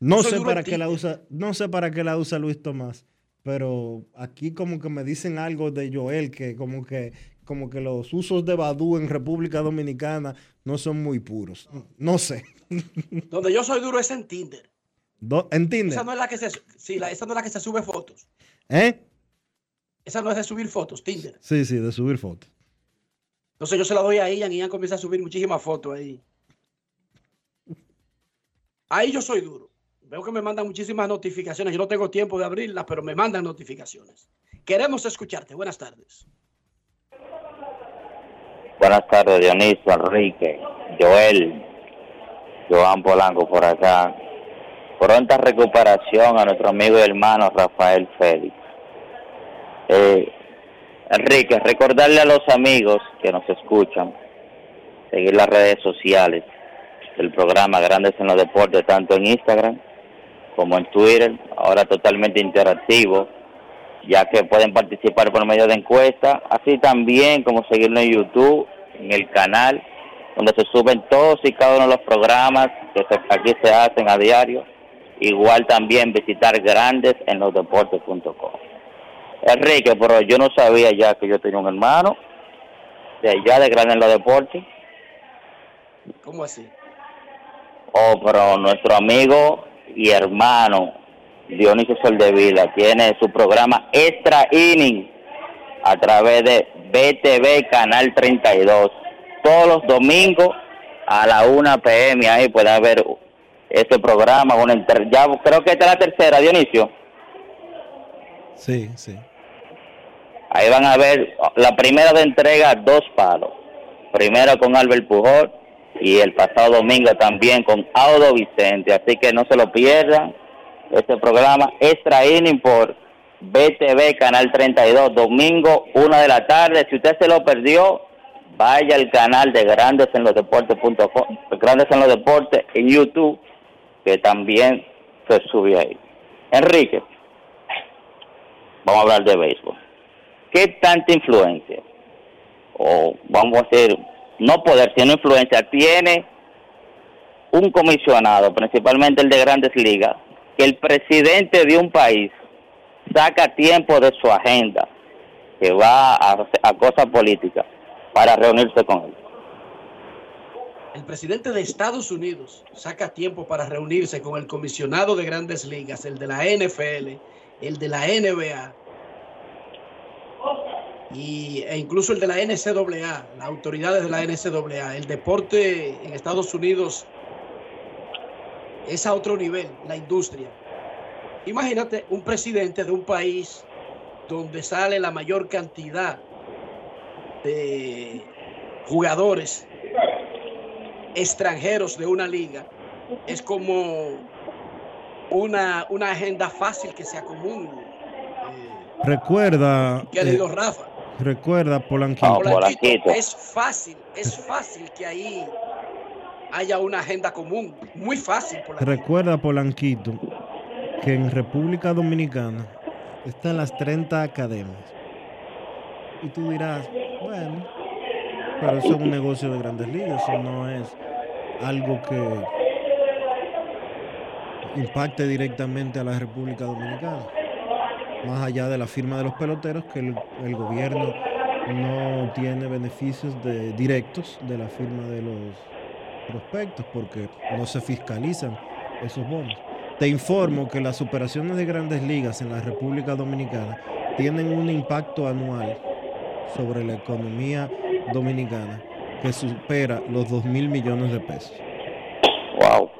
[SPEAKER 2] No
[SPEAKER 4] soy
[SPEAKER 2] sé para qué la usa, no sé para qué la usa Luis Tomás, pero aquí como que me dicen algo de Joel que como que como que los usos de Badu en República Dominicana no son muy puros. No sé.
[SPEAKER 4] Donde yo soy duro es en Tinder.
[SPEAKER 2] ¿En Tinder?
[SPEAKER 4] Esa no es la que se, sí, la- esa no es la que se sube fotos.
[SPEAKER 2] ¿Eh?
[SPEAKER 4] Esa no es de subir fotos, Tinder.
[SPEAKER 2] Sí, sí, de subir fotos.
[SPEAKER 4] Entonces yo se la doy a Ian y Ian comienza a subir muchísimas fotos ahí. Ahí yo soy duro. Veo que me mandan muchísimas notificaciones. Yo no tengo tiempo de abrirlas, pero me mandan notificaciones. Queremos escucharte. Buenas tardes.
[SPEAKER 18] Buenas tardes, Dionisio, Enrique, Joel, Joan Polanco por acá. Pronta recuperación a nuestro amigo y hermano Rafael Félix. Eh, Enrique, recordarle a los amigos que nos escuchan, seguir las redes sociales del programa Grandes en los Deportes, tanto en Instagram como en Twitter, ahora totalmente interactivo, ya que pueden participar por medio de encuestas, así también como seguirnos en YouTube, en el canal, donde se suben todos y cada uno de los programas que aquí se hacen a diario. Igual también visitar grandes en los deportes.com. Enrique, pero yo no sabía ya que yo tenía un hermano de allá de Grandes en los Deportes.
[SPEAKER 4] ¿Cómo así?
[SPEAKER 18] Oh, pero nuestro amigo y hermano Dionisio Soldevila tiene su programa Extra Inning a través de BTV Canal 32. Todos los domingos a la 1 pm ahí puede ver este programa. Una inter- ya creo que esta es la tercera, Dionisio.
[SPEAKER 2] Sí, sí.
[SPEAKER 18] Ahí van a ver la primera de entrega, dos palos. Primero con Albert Pujol y el pasado domingo también con Audo Vicente. Así que no se lo pierdan. Este programa Extra Inning por BTV Canal 32, domingo, una de la tarde. Si usted se lo perdió, vaya al canal de Grandes en los Deportes.com, Grandes en los Deportes en YouTube, que también se sube ahí. Enrique, vamos a hablar de béisbol. ¿Qué tanta influencia, o vamos a decir, no poder, sino influencia, tiene un comisionado, principalmente el de grandes ligas, que el presidente de un país saca tiempo de su agenda, que va a, a cosas políticas, para reunirse con él.
[SPEAKER 4] El presidente de Estados Unidos saca tiempo para reunirse con el comisionado de grandes ligas, el de la NFL, el de la NBA y, e incluso el de la NCAA, las autoridades de la NCAA. El deporte en Estados Unidos es a otro nivel, la industria. Imagínate un presidente de un país donde sale la mayor cantidad de jugadores extranjeros de una liga. Es como una, una agenda fácil que sea común.
[SPEAKER 2] Recuerda.
[SPEAKER 4] Querido
[SPEAKER 2] eh,
[SPEAKER 4] Rafa.
[SPEAKER 2] Recuerda, Polanquito.
[SPEAKER 4] Polanquito, Es fácil, es fácil que ahí haya una agenda común. Muy fácil. Polanquito.
[SPEAKER 2] Recuerda, Polanquito, que en República Dominicana están las 30 academias. Y tú dirás, bueno, pero eso es un negocio de grandes ligas, eso no es algo que impacte directamente a la República Dominicana. Más allá de la firma de los peloteros, que el, gobierno no tiene beneficios de, directos de la firma de los prospectos porque no se fiscalizan esos bonos. Te informo que las operaciones de grandes ligas en la República Dominicana tienen un impacto anual sobre la economía dominicana que supera los 2 mil millones de pesos.
[SPEAKER 18] Wow.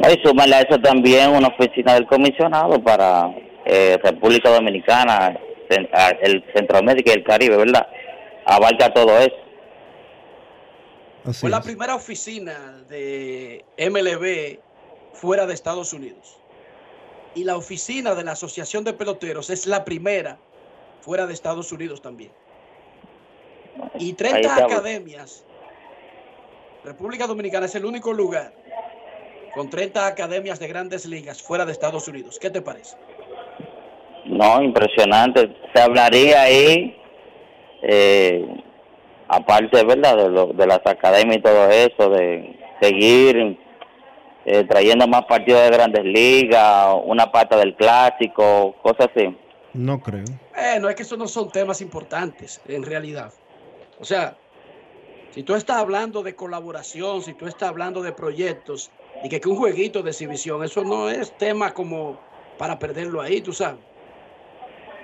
[SPEAKER 18] Y súmale eso también una oficina del comisionado para eh, República Dominicana, el Centroamérica y el Caribe, ¿verdad? Abarca todo eso.
[SPEAKER 4] Fue la primera oficina de MLB fuera de Estados Unidos. Y la oficina de la Asociación de Peloteros es la primera fuera de Estados Unidos también. Y 30
[SPEAKER 18] estamos.
[SPEAKER 4] academias. República Dominicana es el único lugar con 30 academias de grandes ligas fuera de Estados Unidos. ¿Qué te parece?
[SPEAKER 18] No, impresionante. Se hablaría ahí, eh, aparte, ¿verdad? De, lo- de las academias y todo eso, de seguir eh, trayendo más partidos de grandes ligas, una pata del clásico, cosas así.
[SPEAKER 2] No creo.
[SPEAKER 4] Eh, no es que esos no son temas importantes en realidad. O sea, si tú estás hablando de colaboración, si tú estás hablando de proyectos y que, que un jueguito de exhibición, eso no es tema como para perderlo ahí, tú sabes.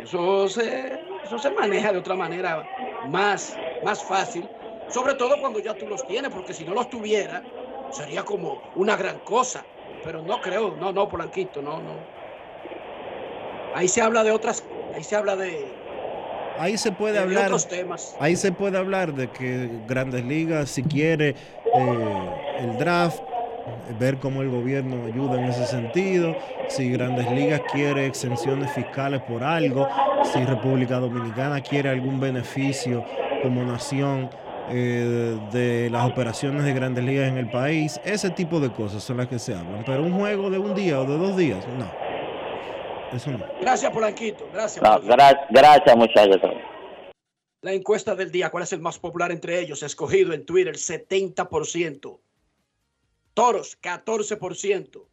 [SPEAKER 4] Eso se, eso se maneja de otra manera más, más fácil, sobre todo cuando ya tú los tienes, porque si no los tuviera, sería como una gran cosa. Pero no creo, no, no, Polanquito, no, no. Ahí se habla de otras, ahí se habla de,
[SPEAKER 2] Ahí se puede
[SPEAKER 4] de
[SPEAKER 2] hablar.
[SPEAKER 4] otros temas.
[SPEAKER 2] Ahí se puede hablar de que Grandes Ligas, si quiere eh, el draft, ver cómo el gobierno ayuda en ese sentido, si Grandes Ligas quiere exenciones fiscales por algo, si República Dominicana quiere algún beneficio como nación eh, de las operaciones de Grandes Ligas en el país, ese tipo de cosas son las que se hablan. Pero un juego de un día o de dos días, no. Eso no.
[SPEAKER 4] Gracias, Polanquito. Gracias.
[SPEAKER 18] No, gra- gracias, muchachos.
[SPEAKER 4] La encuesta del día, ¿cuál es el más popular entre ellos? Escogido en Twitter, 70%. Toros, 14%.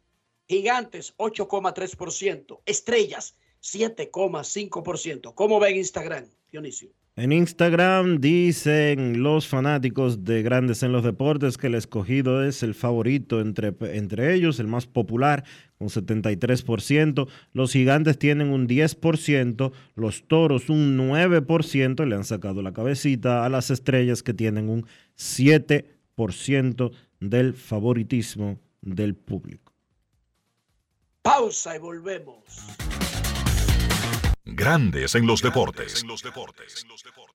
[SPEAKER 4] Gigantes, 8,3%. Estrellas, 7,5%. ¿Cómo ven Instagram, Dionisio?
[SPEAKER 2] En Instagram dicen los fanáticos de Grandes en los Deportes que el escogido es el favorito entre, entre ellos, el más popular, con 73%. Los gigantes tienen un 10%, los toros un 9%, le han sacado la cabecita a las estrellas que tienen un 7% del favoritismo del público.
[SPEAKER 4] Pausa y volvemos.
[SPEAKER 1] Grandes en los deportes.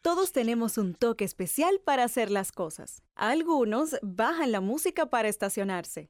[SPEAKER 9] Todos tenemos un toque especial para hacer las cosas. Algunos bajan la música para estacionarse.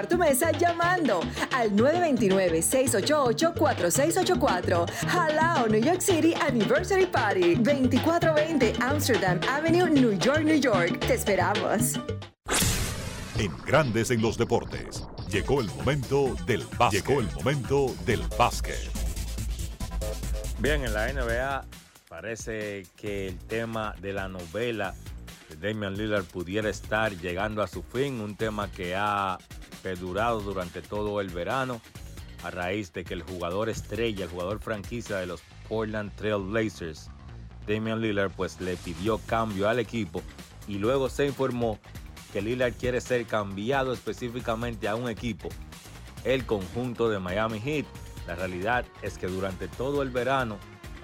[SPEAKER 19] reservar tu mesa llamando al 929-688-4684. Halao New York City Anniversary Party, 2420 Amsterdam Avenue, New York, New York. Te esperamos.
[SPEAKER 1] En Grandes en los Deportes, llegó el momento del básquet. Llegó el momento del básquet.
[SPEAKER 20] Bien, en la NBA parece que el tema de la novela de Damian Lillard pudiera estar llegando a su fin, un tema que ha perdurado durante todo el verano a raíz de que el jugador estrella, el jugador franquicia de los Portland Trail Blazers, Damian Lillard, pues le pidió cambio al equipo y luego se informó que Lillard quiere ser cambiado específicamente a un equipo, el conjunto de Miami Heat. La realidad es que durante todo el verano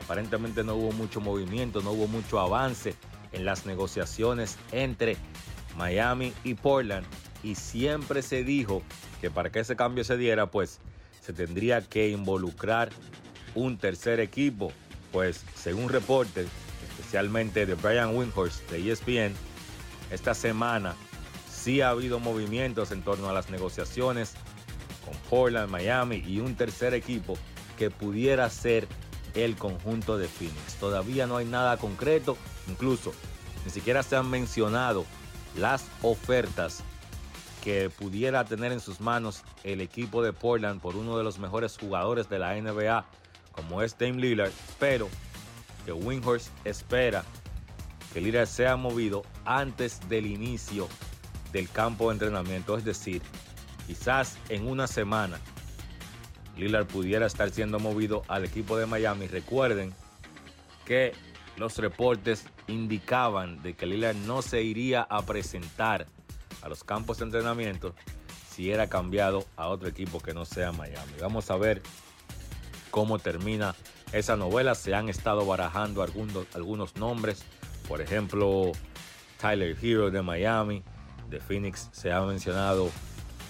[SPEAKER 20] aparentemente no hubo mucho movimiento, no hubo mucho avance en las negociaciones entre Miami y Portland y siempre se dijo que para que ese cambio se diera pues se tendría que involucrar un tercer equipo, pues según reportes, especialmente de Brian Windhorst de ESPN, esta semana sí ha habido movimientos en torno a las negociaciones con Portland, Miami y un tercer equipo que pudiera ser el conjunto de Phoenix. Todavía no hay nada concreto, incluso ni siquiera se han mencionado las ofertas que pudiera tener en sus manos el equipo de Portland por uno de los mejores jugadores de la NBA, como es Dame Lillard, pero que Windhorst espera que Lillard sea movido antes del inicio del campo de entrenamiento, es decir, quizás en una semana Lillard pudiera estar siendo movido al equipo de Miami. Recuerden que los reportes indicaban de que Lillard no se iría a presentar a los campos de entrenamiento si era cambiado a otro equipo que no sea Miami. Vamos a ver cómo termina esa novela. Se han estado barajando algunos, algunos nombres, por ejemplo, Tyler Hero de Miami, de Phoenix se ha mencionado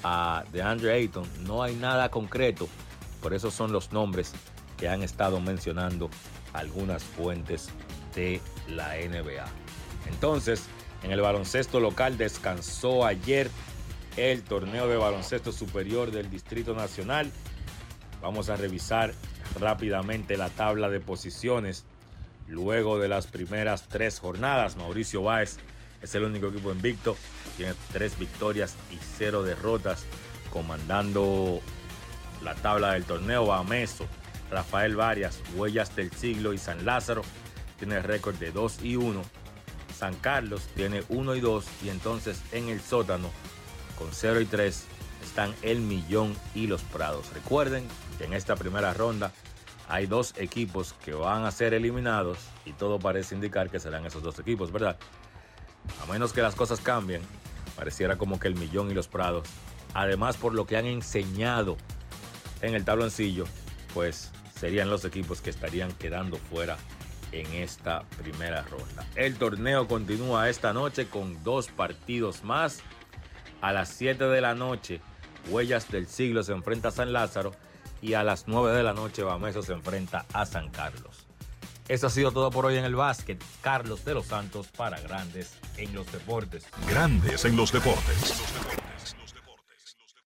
[SPEAKER 20] a DeAndre Ayton. No hay nada concreto, por eso son los nombres que han estado mencionando algunas fuentes de la NBA. Entonces, en el baloncesto local descansó ayer el torneo de baloncesto superior del Distrito Nacional. Vamos a revisar rápidamente la tabla de posiciones luego de las primeras tres jornadas. Mauricio Báez es el único equipo invicto, tiene tres victorias y cero derrotas, comandando la tabla del torneo. Bameso, Rafael Varias, Huellas del Siglo y San Lázaro tiene récord de 2 y 1. San Carlos tiene 1 y 2 y entonces en el sótano con 0 y 3 están el Millón y los Prados. Recuerden que en esta primera ronda hay dos equipos que van a ser eliminados y todo parece indicar que serán esos dos equipos, ¿verdad? A menos que las cosas cambien, pareciera como que el Millón y los Prados, además por lo que han enseñado en el tabloncillo, pues serían los equipos que estarían quedando fuera en esta primera ronda. El torneo continúa esta noche con dos partidos más. A las 7 de la noche, Huellas del Siglo se enfrenta a San Lázaro y a las 9 de la noche, Bameso se enfrenta a San Carlos. Eso ha sido todo por hoy en el básquet. Carlos de los Santos para Grandes en los Deportes.
[SPEAKER 1] Grandes en los Deportes.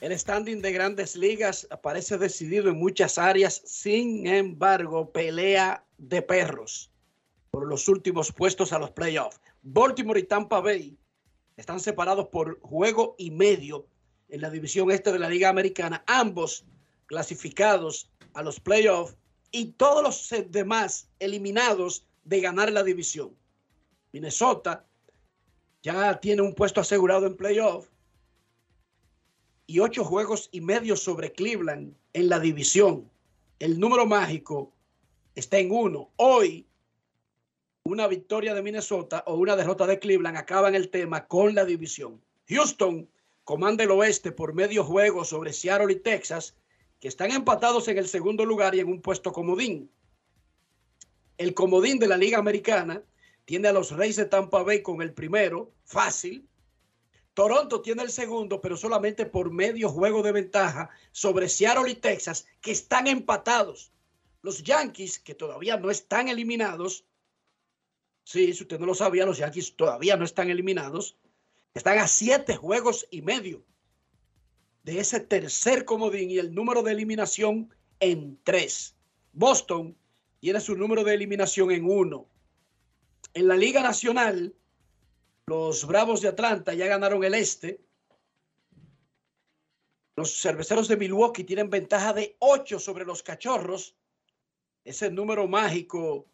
[SPEAKER 4] El standing de grandes ligas parece decidido en muchas áreas, sin embargo, pelea de perros por los últimos puestos a los playoffs. Baltimore y Tampa Bay están separados por juego y medio en la división este de la Liga Americana, ambos clasificados a los playoffs y todos los demás eliminados de ganar la división. Minnesota ya tiene un puesto asegurado en playoffs y ocho juegos y medio sobre Cleveland en la división. El número mágico está en uno. Hoy, una victoria de Minnesota o una derrota de Cleveland acaban el tema con la división. Houston comanda el oeste por medio juego sobre Seattle y Texas, que están empatados en el segundo lugar y en un puesto comodín. El comodín de la Liga Americana tiene a los Reyes de Tampa Bay con el primero, fácil, Toronto tiene el segundo, pero solamente por medio juego de ventaja sobre Seattle y Texas, que están empatados. Los Yankees, que todavía no están eliminados, sí, si usted no lo sabía, los Yankees todavía no están eliminados, están a siete juegos y medio de ese tercer comodín y el número de eliminación en tres. Boston tiene su número de eliminación en uno. En la Liga Nacional, los Bravos de Atlanta ya ganaron el este. Los cerveceros de Milwaukee tienen ventaja de 8 sobre los cachorros. Ese número mágico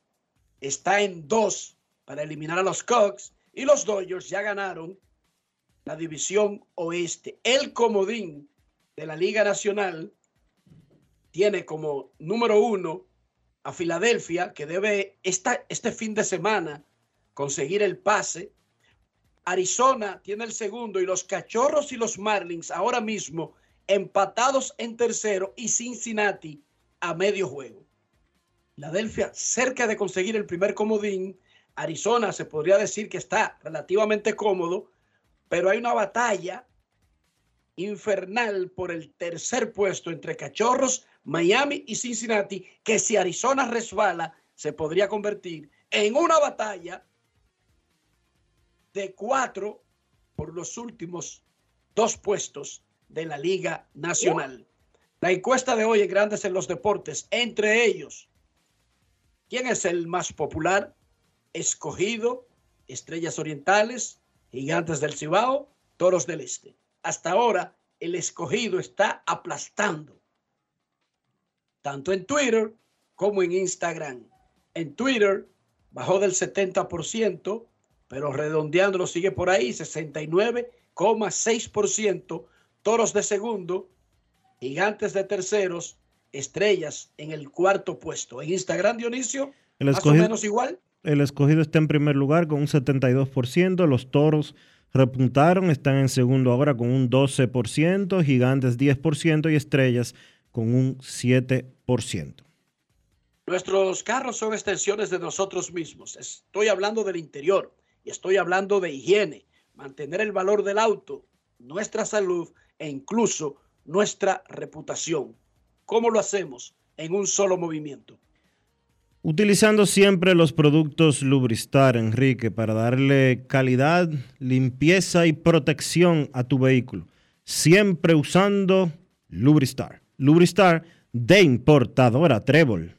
[SPEAKER 4] está en 2 para eliminar a los Cubs. Y los Dodgers ya ganaron la división oeste. El comodín de la Liga Nacional tiene como número uno a Filadelfia, que debe esta, este fin de semana conseguir el pase Arizona tiene el segundo y los Cachorros y los Marlins ahora mismo empatados en tercero y Cincinnati a medio juego. Filadelfia cerca de conseguir el primer comodín. Arizona se podría decir que está relativamente cómodo, pero hay una batalla infernal por el tercer puesto entre Cachorros, Miami y Cincinnati, que si Arizona resbala se podría convertir en una batalla de cuatro por los últimos dos puestos de la Liga Nacional. La encuesta de hoy en Grandes en los Deportes, entre ellos, ¿quién es el más popular? Escogido, Estrellas Orientales, Gigantes del Cibao, Toros del Este. Hasta ahora, el escogido está aplastando, tanto en Twitter como en Instagram. En Twitter bajó del 70%, pero redondeándolo sigue por ahí, 69,6%, toros de segundo, gigantes de terceros, estrellas en el cuarto puesto. En Instagram, Dionisio,
[SPEAKER 2] el
[SPEAKER 4] más o menos igual.
[SPEAKER 2] El escogido está en primer lugar con un 72%, los toros repuntaron, están en segundo ahora con un 12%, gigantes 10% y estrellas con un 7%.
[SPEAKER 4] Nuestros carros son extensiones de nosotros mismos. Estoy hablando del interior y estoy hablando de higiene, mantener el valor del auto, nuestra salud e incluso nuestra reputación. ¿Cómo lo hacemos? En un solo movimiento.
[SPEAKER 2] Utilizando siempre los productos Lubristar, Enrique, para darle calidad, limpieza y protección a tu vehículo. Siempre usando Lubristar. Lubristar de importadora Trébol.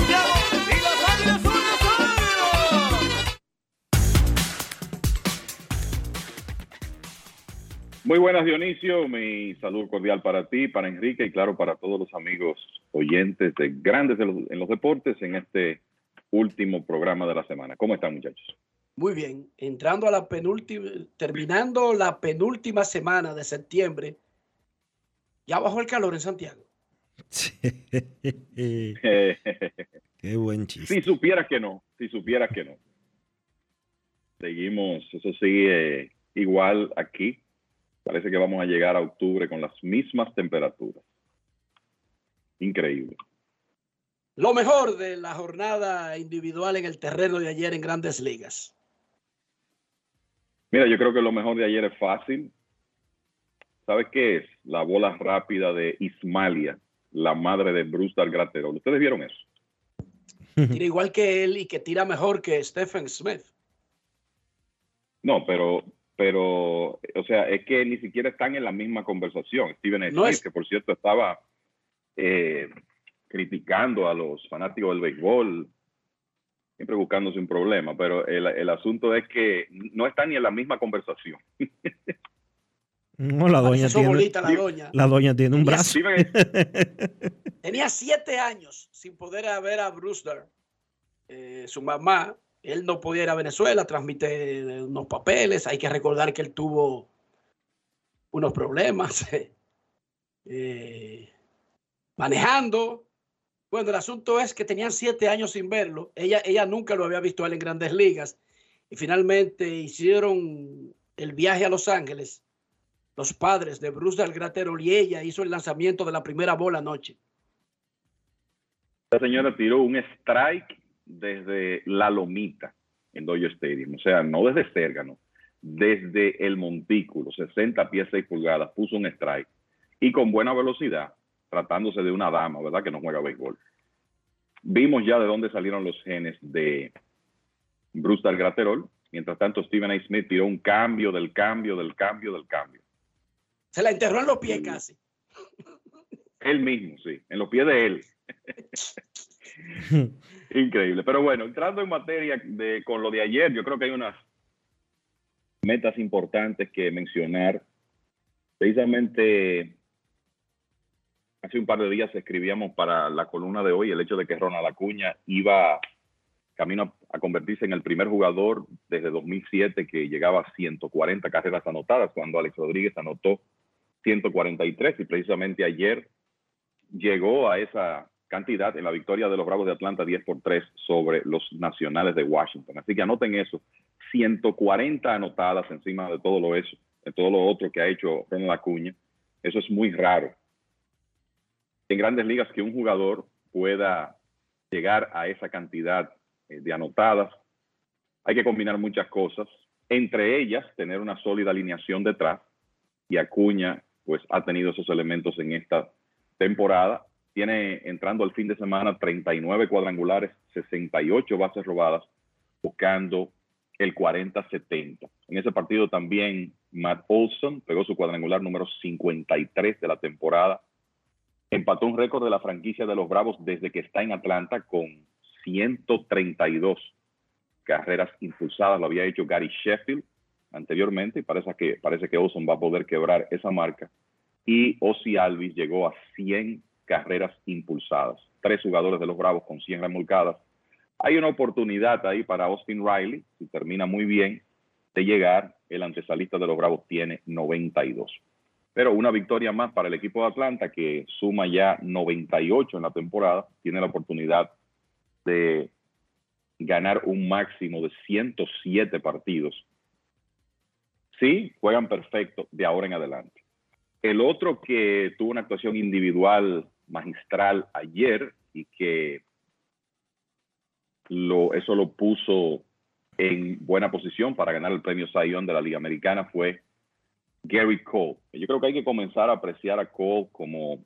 [SPEAKER 21] Muy buenas, Dionisio. Mi salud cordial para ti, para Enrique y claro, para todos los amigos oyentes de Grandes en los, en los Deportes en este último programa de la semana. ¿Cómo están, muchachos?
[SPEAKER 4] Muy bien. Entrando a la penúltima, terminando la penúltima semana de septiembre, ya bajó el calor en Santiago.
[SPEAKER 2] Qué buen chiste.
[SPEAKER 21] Si supieras que no, si supieras que no. Seguimos, eso sigue igual aquí. Parece que vamos a llegar a octubre con las mismas temperaturas. Increíble.
[SPEAKER 4] Lo mejor de la jornada individual en el terreno de ayer en grandes ligas.
[SPEAKER 21] Mira, yo creo que lo mejor de ayer es fácil. ¿Sabes qué es? La bola rápida de Ismalia, la madre de Bruce Graterol. ¿Ustedes vieron eso?
[SPEAKER 4] Tira igual que él y que tira mejor que Stephen Smith.
[SPEAKER 21] No, pero, pero, o sea, es que ni siquiera están en la misma conversación. Steven Smith,
[SPEAKER 4] No es-
[SPEAKER 21] que por cierto estaba eh, criticando a los fanáticos del béisbol, siempre buscándose un problema, pero el, el asunto es que no están ni en la misma conversación.
[SPEAKER 2] No, la doña tiene,
[SPEAKER 4] bolita la doña.
[SPEAKER 2] la doña tiene un brazo.
[SPEAKER 4] Tenía siete años sin poder ver a Brewster. Eh, su mamá, él no podía ir a Venezuela, transmite unos papeles. Hay que recordar que él tuvo unos problemas eh, manejando. Bueno, el asunto es que tenían siete años sin verlo. Ella, ella nunca lo había visto a él en grandes ligas. Y finalmente hicieron el viaje a Los Ángeles. Los padres de Bruce del Graterol y ella hizo el lanzamiento de la primera bola anoche.
[SPEAKER 21] La señora tiró un strike desde la lomita en Dodger Stadium, o sea, no desde Cérgano, desde el montículo, 60 pies 6 pulgadas, puso un strike y con buena velocidad, tratándose de una dama, ¿verdad? Que no juega béisbol. Vimos ya de dónde salieron los genes de Bruce Graterol. Mientras tanto, Stephen A. Smith tiró un cambio del cambio del cambio del cambio.
[SPEAKER 4] Se la enterró en los pies casi.
[SPEAKER 21] Él mismo, sí, en los pies de él. Increíble. Pero bueno, entrando en materia de, con lo de ayer, yo creo que hay unas metas importantes que mencionar. Precisamente hace un par de días escribíamos para la columna de hoy el hecho de que Ronald Acuña iba camino a, a convertirse en el primer jugador desde 2007 que llegaba a 140 carreras anotadas cuando Alex Rodríguez anotó 143 y precisamente ayer llegó a esa cantidad en la victoria de los Bravos de Atlanta 10 por 3 sobre los Nacionales de Washington. Así que anoten eso, 140 anotadas encima de todo lo eso, de todo lo otro que ha hecho Ronald Acuña. Eso es muy raro. En grandes ligas que un jugador pueda llegar a esa cantidad eh, de anotadas, hay que combinar muchas cosas, entre ellas tener una sólida alineación detrás y Acuña pues ha tenido esos elementos en esta temporada. Tiene entrando al fin de semana 39 cuadrangulares, 68 bases robadas, buscando el 40-70. En ese partido también Matt Olson pegó su cuadrangular número 53 de la temporada. Empató un récord de la franquicia de los Bravos desde que está en Atlanta con 132 carreras impulsadas. Lo había hecho Gary Sheffield anteriormente y parece que, parece que Olson va a poder quebrar esa marca. Y Ozzy Alvis llegó a 100 carreras impulsadas. Tres jugadores de los Bravos con 100 remolcadas. Hay una oportunidad ahí para Austin Riley, si termina muy bien, de llegar. El antesalista de los Bravos tiene 92. Pero una victoria más para el equipo de Atlanta que suma ya 98 en la temporada. Tiene la oportunidad de ganar un máximo de 107 partidos sí, juegan perfecto de ahora en adelante. El otro que tuvo una actuación individual magistral ayer y que lo, eso lo puso en buena posición para ganar el premio Zion de la Liga Americana fue Gary Cole. Yo creo que hay que comenzar a apreciar a Cole como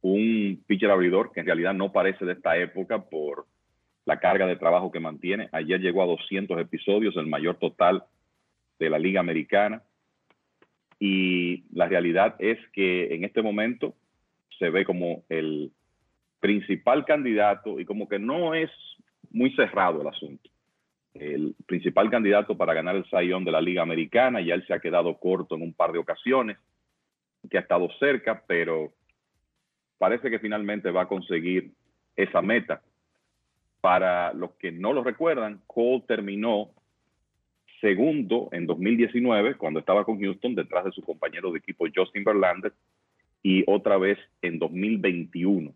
[SPEAKER 21] un pitcher abridor que en realidad no parece de esta época por la carga de trabajo que mantiene. Ayer llegó a 200 episodios, el mayor total de la Liga Americana. Y la realidad es que en este momento se ve como el principal candidato y como que no es muy cerrado el asunto. El principal candidato para ganar el Sayón de la Liga Americana, ya él se ha quedado corto en un par de ocasiones, que ha estado cerca, pero parece que finalmente va a conseguir esa meta. Para los que no lo recuerdan, Cole terminó segundo en 2019 cuando estaba con Houston detrás de su compañero de equipo Justin Verlander y otra vez en 2021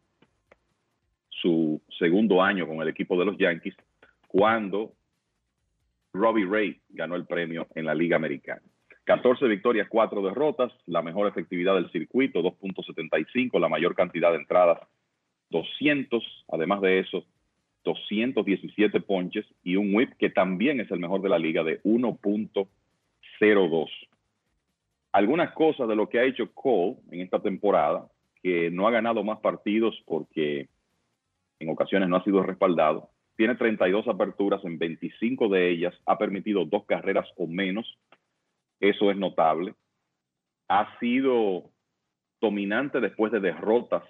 [SPEAKER 21] su segundo año con el equipo de los Yankees, cuando Robbie Ray ganó el premio en la Liga Americana. 14 victorias, 4 derrotas, la mejor efectividad del circuito, 2.75, la mayor cantidad de entradas, 200. Además de eso, 217 ponches y un whip que también es el mejor de la liga de 1.02. Algunas cosas de lo que ha hecho Cole en esta temporada, que no ha ganado más partidos porque en ocasiones no ha sido respaldado. Tiene 32 aperturas, en 25 de ellas ha permitido dos carreras o menos. Eso es notable. Ha sido dominante después de derrotas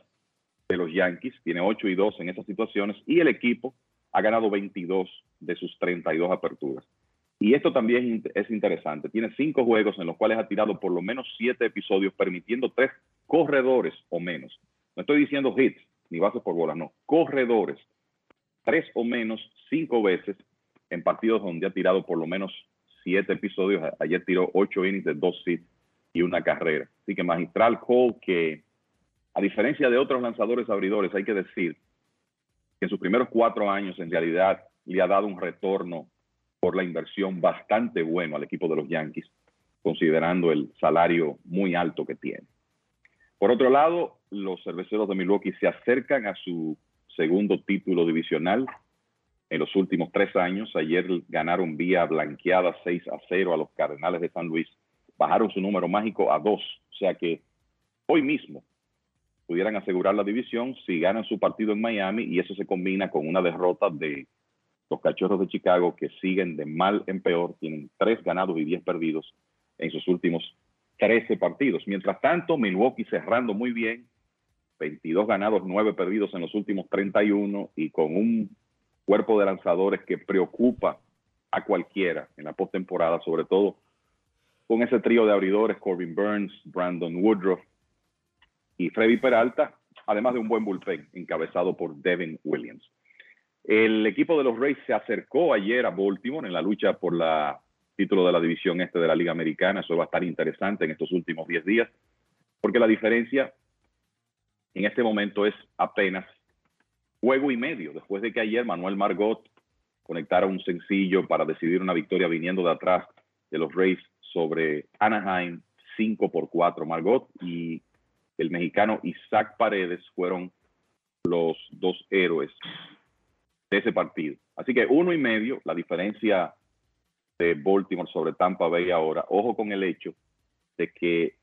[SPEAKER 21] de los Yankees. Tiene 8 y 2 en esas situaciones. Y el equipo ha ganado 22 de sus 32 aperturas. Y esto también es interesante. Tiene cinco juegos en los cuales ha tirado por lo menos siete episodios, permitiendo tres corredores o menos. No estoy diciendo hits, ni bases por bola, no, corredores, tres o menos, cinco veces en partidos donde ha tirado por lo menos siete episodios. Ayer tiró ocho innings de dos hits y una carrera. Así que magistral Cole, que a diferencia de otros lanzadores abridores, hay que decir que en sus primeros cuatro años en realidad le ha dado un retorno por la inversión bastante bueno al equipo de los Yankees, considerando el salario muy alto que tiene. Por otro lado, los cerveceros de Milwaukee se acercan a su segundo título divisional en los últimos tres años. Ayer ganaron vía blanqueada 6 a 0 a los Cardenales de San Luis. Bajaron su número mágico a 2. O sea que hoy mismo pudieran asegurar la división si ganan su partido en Miami y eso se combina con una derrota de los Cachorros de Chicago que siguen de mal en peor. Tienen tres ganados y 10 perdidos en sus últimos 13 partidos. Mientras tanto, Milwaukee cerrando muy bien, 22 ganados, 9 perdidos en los últimos 31 y con un cuerpo de lanzadores que preocupa a cualquiera en la postemporada, sobre todo con ese trío de abridores, Corbin Burns, Brandon Woodruff y Freddy Peralta, además de un buen bullpen encabezado por Devin Williams. El equipo de los Rays se acercó ayer a Baltimore en la lucha por la título de la división este de la Liga Americana. Eso va a estar interesante en estos últimos 10 días, porque la diferencia en este momento es apenas juego y medio, después de que ayer Manuel Margot conectara un sencillo para decidir una victoria viniendo de atrás de los Rays sobre Anaheim 5 por 4. Margot y el mexicano Isaac Paredes fueron los dos héroes de ese partido. Así que uno y medio, la diferencia de Baltimore sobre Tampa Bay ahora. Ojo con el hecho de que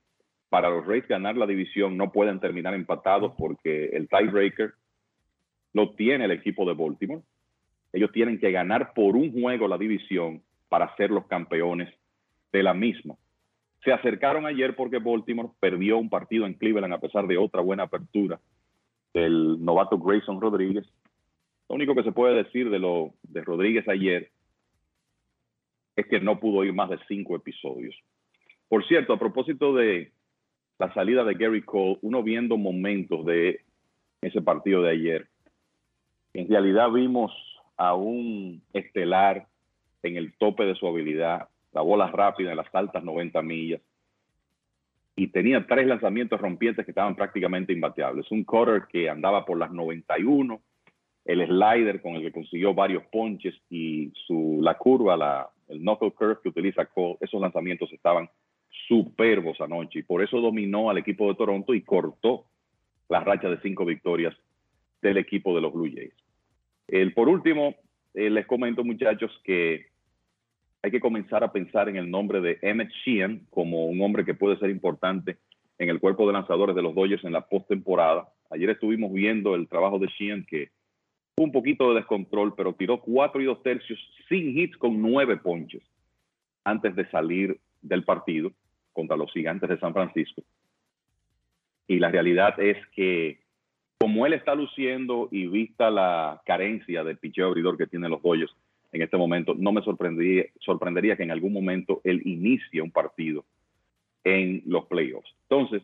[SPEAKER 21] para los Rays ganar la división no pueden terminar empatados porque el tiebreaker lo tiene el equipo de Baltimore. Ellos tienen que ganar por un juego la división para ser los campeones de la misma. Se acercaron ayer porque Baltimore perdió un partido en Cleveland a pesar de otra buena apertura del novato Grayson Rodríguez. Lo único que se puede decir de lo de Rodríguez ayer es que no pudo ir más de cinco episodios. Por cierto, a propósito de la salida de Gary Cole, uno viendo momentos de ese partido de ayer, en realidad vimos a un estelar en el tope de su habilidad, la bola rápida en las altas 90 millas, y tenía tres lanzamientos rompientes que estaban prácticamente imbateables. Un cutter que andaba por las 91, el slider con el que consiguió varios ponches y su, la curva, la, el knuckle curve que utiliza Cole, esos lanzamientos estaban superbos anoche y por eso dominó al equipo de Toronto y cortó la racha de cinco victorias del equipo de los Blue Jays. El, por último, eh, les comento muchachos que hay que comenzar a pensar en el nombre de Emmett Sheehan como un hombre que puede ser importante en el cuerpo de lanzadores de los Dodgers en la postemporada. Ayer estuvimos viendo el trabajo de Sheehan que un poquito de descontrol, pero tiró cuatro y dos tercios sin hits con nueve ponches antes de salir del partido contra los gigantes de San Francisco. Y la realidad es que como él está luciendo y vista la carencia de picheo abridor que tienen los Dodgers en este momento, no me sorprendería, sorprendería que en algún momento él inicie un partido en los playoffs. Entonces,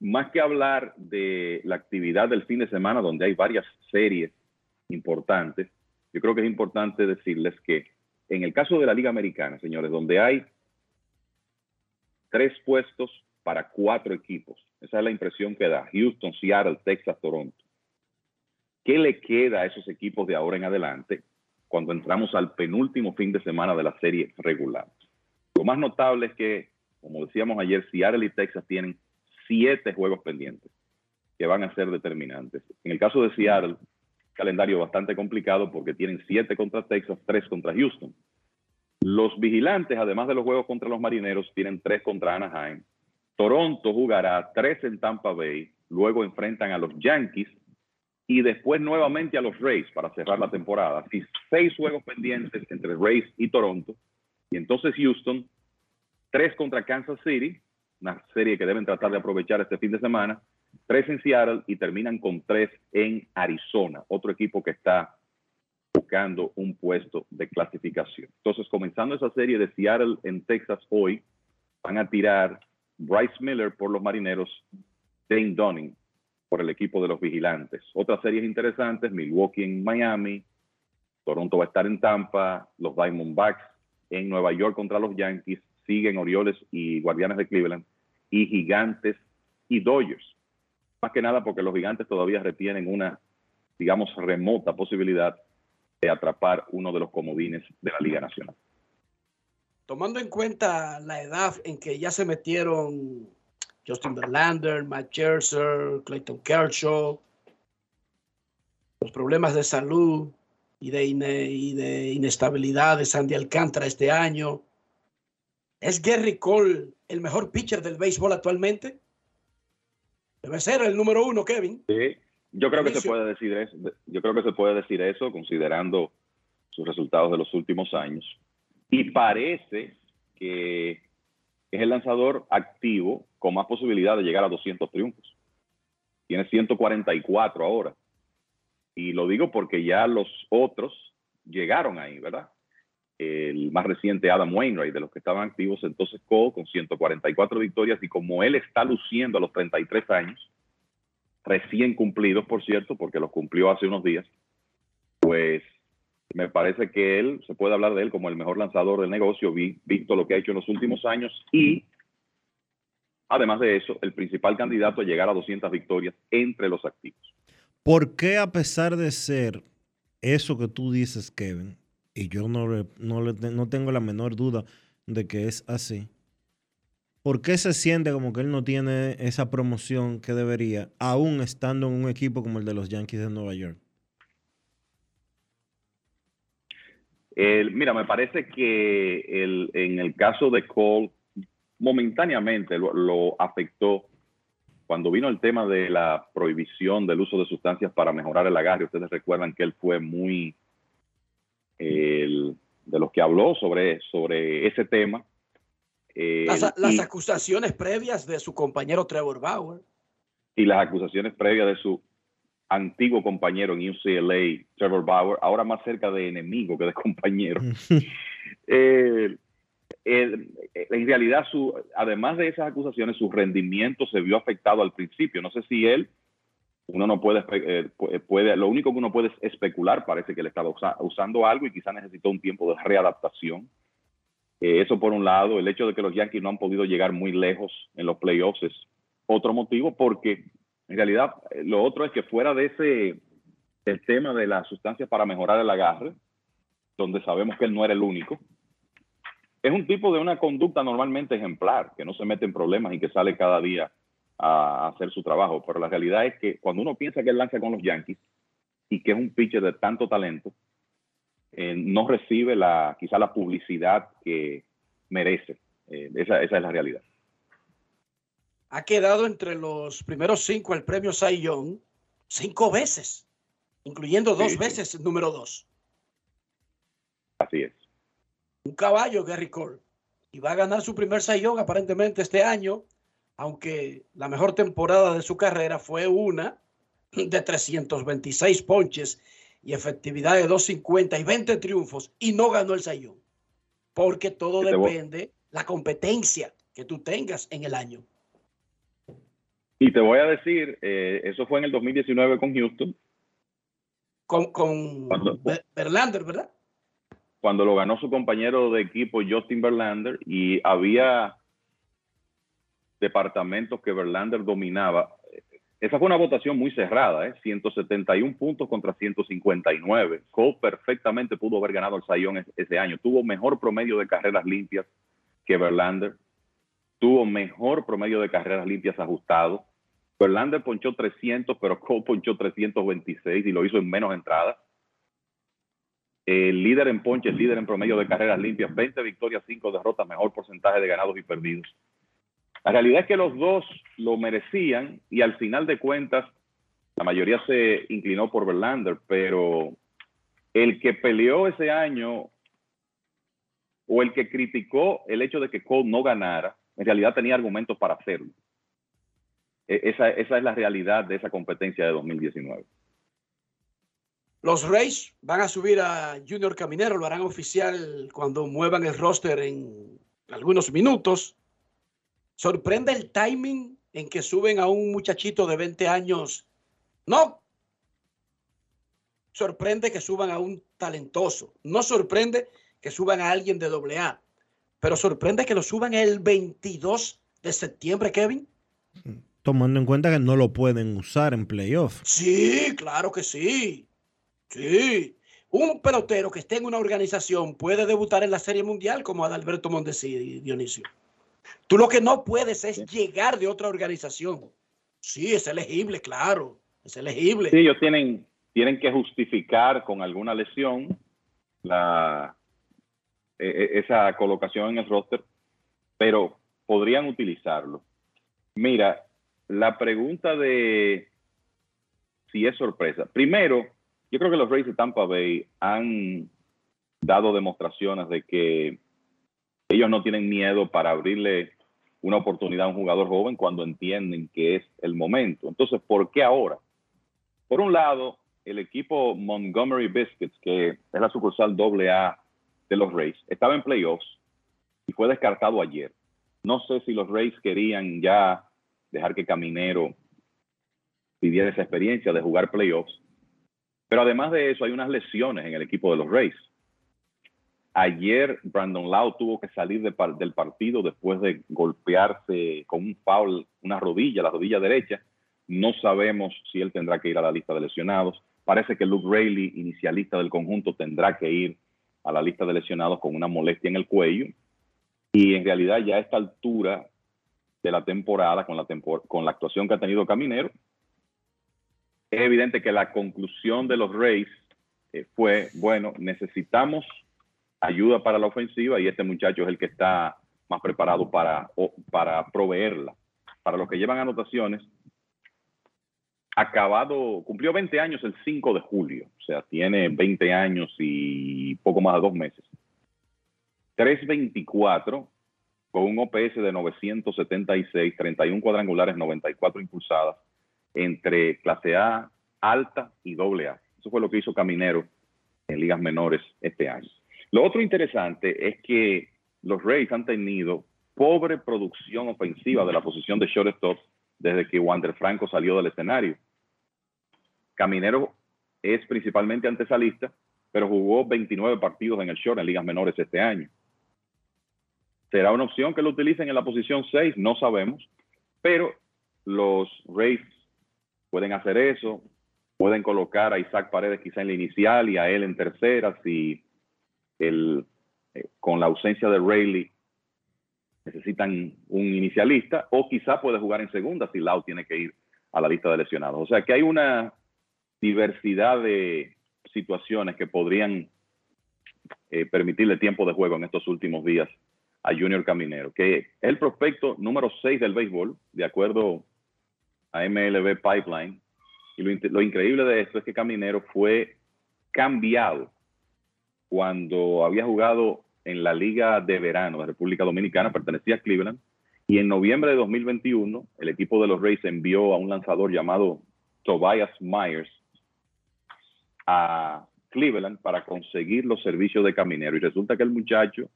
[SPEAKER 21] más que hablar de la actividad del fin de semana, donde hay varias series importantes, yo creo que es importante decirles que en el caso de la Liga Americana, señores, donde hay tres puestos para cuatro equipos, esa es la impresión que da Houston, Seattle, Texas, Toronto. ¿Qué le queda a esos equipos de ahora en adelante cuando entramos al penúltimo fin de semana de la serie regular? Lo más notable es que, como decíamos ayer, Seattle y Texas tienen siete juegos pendientes que van a ser determinantes. En el caso de Seattle, calendario bastante complicado porque tienen siete contra Texas, tres contra Houston. Los vigilantes, además de los juegos contra los marineros, tienen tres contra Anaheim. Toronto jugará tres en Tampa Bay, luego enfrentan a los Yankees y después nuevamente a los Rays para cerrar la temporada. Así, seis juegos pendientes entre Rays y Toronto. Y entonces Houston, tres contra Kansas City, una serie que deben tratar de aprovechar este fin de semana, tres en Seattle y terminan con tres en Arizona, otro equipo que está buscando un puesto de clasificación. Entonces, comenzando esa serie de Seattle en Texas hoy, van a tirar Bryce Miller por los marineros, Dane Dunning por el equipo de los vigilantes. Otras series interesantes, Milwaukee en Miami, Toronto va a estar en Tampa, los Diamondbacks en Nueva York contra los Yankees, siguen Orioles y Guardianes de Cleveland, y Gigantes y Dodgers. Más que nada porque los gigantes todavía retienen una, digamos, remota posibilidad de atrapar uno de los comodines de la Liga Nacional.
[SPEAKER 4] Tomando en cuenta la edad en que ya se metieron Justin Verlander, Matt Scherzer, Clayton Kershaw, los problemas de salud y de, inestabilidad de Sandy Alcántara este año, ¿es Gary Cole el mejor pitcher del béisbol actualmente? Debe ser el número uno, Kevin.
[SPEAKER 21] Sí, yo creo que se puede decir eso. Yo creo que se puede decir eso considerando sus resultados de los últimos años. Y parece que es el lanzador activo con más posibilidad de llegar a 200 triunfos. Tiene 144 ahora. Y lo digo porque ya los otros llegaron ahí, ¿verdad? El más reciente Adam Wainwright, de los que estaban activos, entonces Cole con 144 victorias y como él está luciendo a los 33 años, recién cumplidos, por cierto, porque los cumplió hace unos días, pues me parece que él, se puede hablar de él como el mejor lanzador del negocio, visto lo que ha hecho en los últimos años y, además de eso, el principal candidato a llegar a 200 victorias entre los activos.
[SPEAKER 2] ¿Por qué a pesar de ser eso que tú dices, Kevin, y yo no, no, no tengo la menor duda de que es así. ¿Por qué se siente como que él no tiene esa promoción que debería, aún estando en un equipo como el de los Yankees de Nueva York?
[SPEAKER 21] mira, me parece que el, en el caso de Cole, momentáneamente lo, lo, afectó cuando vino el tema de la prohibición del uso de sustancias para mejorar el agarre. Ustedes recuerdan que él fue muy el, de los que habló sobre, sobre ese tema.
[SPEAKER 4] las, acusaciones previas de su compañero Trevor Bauer.
[SPEAKER 21] Y las acusaciones previas de su antiguo compañero en UCLA, Trevor Bauer, ahora más cerca de enemigo que de compañero. en realidad, su, además de esas acusaciones, su rendimiento se vio afectado al principio. No sé si él uno no puede, eh, puede, lo único que uno puede especular, parece que él estaba usando algo y quizá necesitó un tiempo de readaptación. Eh, eso por un lado, el hecho de que los Yankees no han podido llegar muy lejos en los playoffs es otro motivo, porque en realidad eh, lo otro es que fuera de ese, el tema de las sustancias para mejorar el agarre, donde sabemos que él no era el único, es un tipo de una conducta normalmente ejemplar, que no se mete en problemas y que sale cada día a hacer su trabajo. Pero la realidad es que cuando uno piensa que él lanza con los Yankees y que es un pitcher de tanto talento, eh, no recibe la quizá la publicidad que merece. Eh, esa, esa es la realidad.
[SPEAKER 4] Ha quedado entre los primeros cinco el premio Cy Young cinco veces, incluyendo dos
[SPEAKER 21] Sí, sí.
[SPEAKER 4] veces número dos.
[SPEAKER 21] Así es.
[SPEAKER 4] Un caballo, Gary Cole. Y va a ganar su primer Cy Young aparentemente este año, aunque la mejor temporada de su carrera fue una de 326 ponches y efectividad de 250 y 20 triunfos y no ganó el Young. Porque todo
[SPEAKER 21] voy-
[SPEAKER 4] depende la competencia que tú tengas en el año.
[SPEAKER 21] Y te voy a decir, eh, eso fue en el 2019 con Houston,
[SPEAKER 4] Con, con
[SPEAKER 21] Cuando-
[SPEAKER 4] Verlander, ¿verdad?
[SPEAKER 21] cuando lo ganó su compañero de equipo Justin Verlander y había departamentos que Verlander dominaba. Esa fue una votación muy cerrada, ¿eh? 171 puntos contra 159. Cole perfectamente pudo haber ganado el Sayón ese, ese año. Tuvo mejor promedio de carreras limpias que Verlander. Tuvo mejor promedio de carreras limpias ajustado. Verlander ponchó 300, pero Cole ponchó 326 y lo hizo en menos entradas. El líder en ponches, líder en promedio de carreras limpias, 20 victorias, 5 derrotas, mejor porcentaje de ganados y perdidos. La realidad es que los dos lo merecían y al final de cuentas la mayoría se inclinó por Verlander, pero el que peleó ese año o el que criticó el hecho de que Cole no ganara, en realidad tenía argumentos para hacerlo. E- Esa, esa es la realidad de esa competencia de 2019.
[SPEAKER 4] Los Rays van a subir a Junior Caminero, lo harán oficial cuando muevan el roster en algunos minutos. Sorprende el timing en que suben a un muchachito de 20 años. No. Sorprende que suban a un talentoso. No sorprende que suban a alguien de doble A. Pero sorprende que lo suban el 22 de septiembre, Kevin.
[SPEAKER 2] Tomando en cuenta que no lo pueden usar en playoff.
[SPEAKER 4] Sí, claro que sí. Sí. Un pelotero que esté en una organización puede debutar en la Serie Mundial como Adalberto Mondesi, Dionisio. Tú lo que no puedes es llegar de otra organización. Sí, es elegible, claro. Es elegible.
[SPEAKER 21] Sí, ellos tienen, tienen que justificar con alguna lesión la, e- e- esa colocación en el roster, pero podrían utilizarlo. Mira, la pregunta de si es sorpresa. Primero, yo creo que los Rays de Tampa Bay han dado demostraciones de que ellos no tienen miedo para abrirle una oportunidad a un jugador joven cuando entienden que es el momento. Entonces, ¿por qué ahora? Por un lado, el equipo Montgomery Biscuits, que es la sucursal doble A de los Rays, estaba en playoffs y fue descartado ayer. No sé si los Rays querían ya dejar que Caminero pidiera esa experiencia de jugar playoffs. Pero además de eso, hay unas lesiones en el equipo de los Rays. Ayer Brandon Lau tuvo que salir del partido después de golpearse con un foul, una rodilla, la rodilla derecha. No sabemos si él tendrá que ir a la lista de lesionados. Parece que Luke Rayleigh, inicialista del conjunto, tendrá que ir a la lista de lesionados con una molestia en el cuello. Y en realidad ya a esta altura de la temporada, con la, tempor- con la actuación que ha tenido Caminero, es evidente que la conclusión de los Rays eh, fue, bueno, necesitamos ayuda para la ofensiva y este muchacho es el que está más preparado para, para proveerla. Para los que llevan anotaciones, acabado, cumplió 20 años el 5 de julio, o sea, tiene 20 años y poco más de dos meses. 324 con un OPS de 976, 31 cuadrangulares, 94 impulsadas entre clase A, alta y doble A. Eso fue lo que hizo Caminero en ligas menores este año. Lo otro interesante es que los Rays han tenido pobre producción ofensiva de la posición de shortstop desde que Wander Franco salió del escenario. Caminero es principalmente antesalista, pero jugó 29 partidos en el short en ligas menores este año. ¿Será una opción que lo utilicen en la posición 6? No sabemos, pero los Rays pueden hacer eso, pueden colocar a Isaac Paredes quizá en la inicial y a él en tercera si eh, con la ausencia de Rayleigh necesitan un inicialista o quizá puede jugar en segunda si Lau tiene que ir a la lista de lesionados. O sea que hay una diversidad de situaciones que podrían eh, permitirle tiempo de juego en estos últimos días a Junior Caminero, que es el prospecto número 6 del béisbol, de acuerdo a MLB Pipeline. Y lo, lo increíble de esto es que Caminero fue cambiado cuando había jugado en la Liga de Verano de República Dominicana, pertenecía a Cleveland, y en noviembre de 2021 el equipo de los Rays envió a un lanzador llamado Tobias Myers a Cleveland para conseguir los servicios de caminero. Y resulta que el muchacho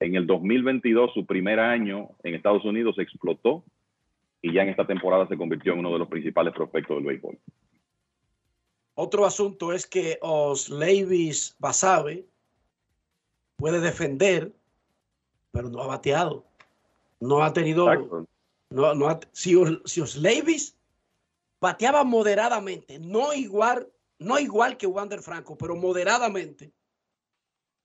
[SPEAKER 21] en el 2022, su primer año en Estados Unidos, explotó y ya en esta temporada se convirtió en uno de los principales prospectos del béisbol.
[SPEAKER 4] Otro asunto es que Os Levis Basabe puede defender, pero no ha bateado. No ha tenido. No, no ha, si, si Os Levis bateaba moderadamente, no igual, no igual que Wander Franco, pero moderadamente,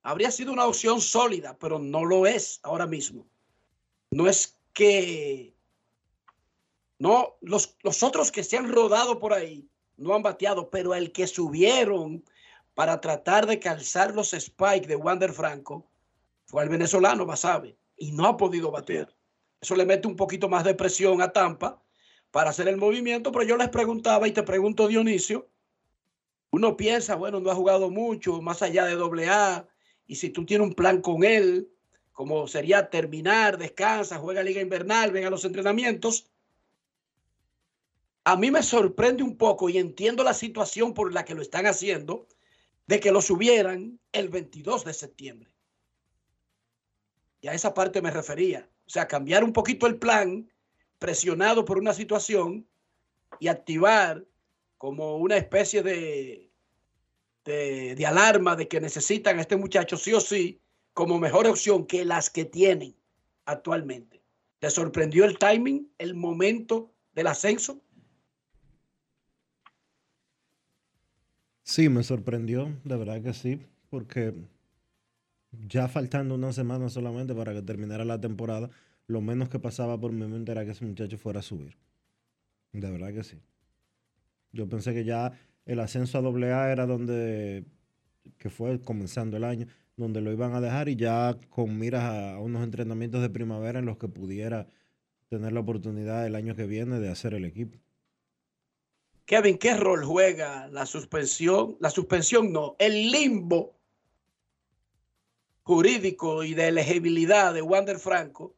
[SPEAKER 4] habría sido una opción sólida, pero no lo es ahora mismo. No es que. No, los, los otros que se han rodado por ahí no han bateado, pero el que subieron para tratar de calzar los spikes de Wander Franco fue el venezolano Basabe y no ha podido batear. Eso le mete un poquito más de presión a Tampa para hacer el movimiento, pero yo les preguntaba y te pregunto Dionisio, uno piensa, bueno, no ha jugado mucho, más allá de doble A, y si tú tienes un plan con él, como sería terminar, descansa, juega Liga Invernal, ven a los entrenamientos, a mí me sorprende un poco y entiendo la situación por la que lo están haciendo, de que lo subieran el 22 de septiembre. Y a esa parte me refería. O sea, cambiar un poquito el plan, presionado por una situación, y activar como una especie de, de, de alarma de que necesitan a este muchacho sí o sí como mejor opción que las que tienen actualmente. ¿Te sorprendió el timing, el momento del ascenso?
[SPEAKER 2] Sí, me sorprendió, de verdad que sí, porque ya faltando una semana solamente para que terminara la temporada, lo menos que pasaba por mi mente era que ese muchacho fuera a subir. De verdad que sí. Yo pensé que ya el ascenso a AA era donde, que fue comenzando el año, donde lo iban a dejar y ya con miras a unos entrenamientos de primavera en los que pudiera tener la oportunidad el año que viene de hacer el equipo.
[SPEAKER 4] Kevin, ¿qué rol juega la suspensión? La suspensión no, el limbo jurídico y de elegibilidad de Wander Franco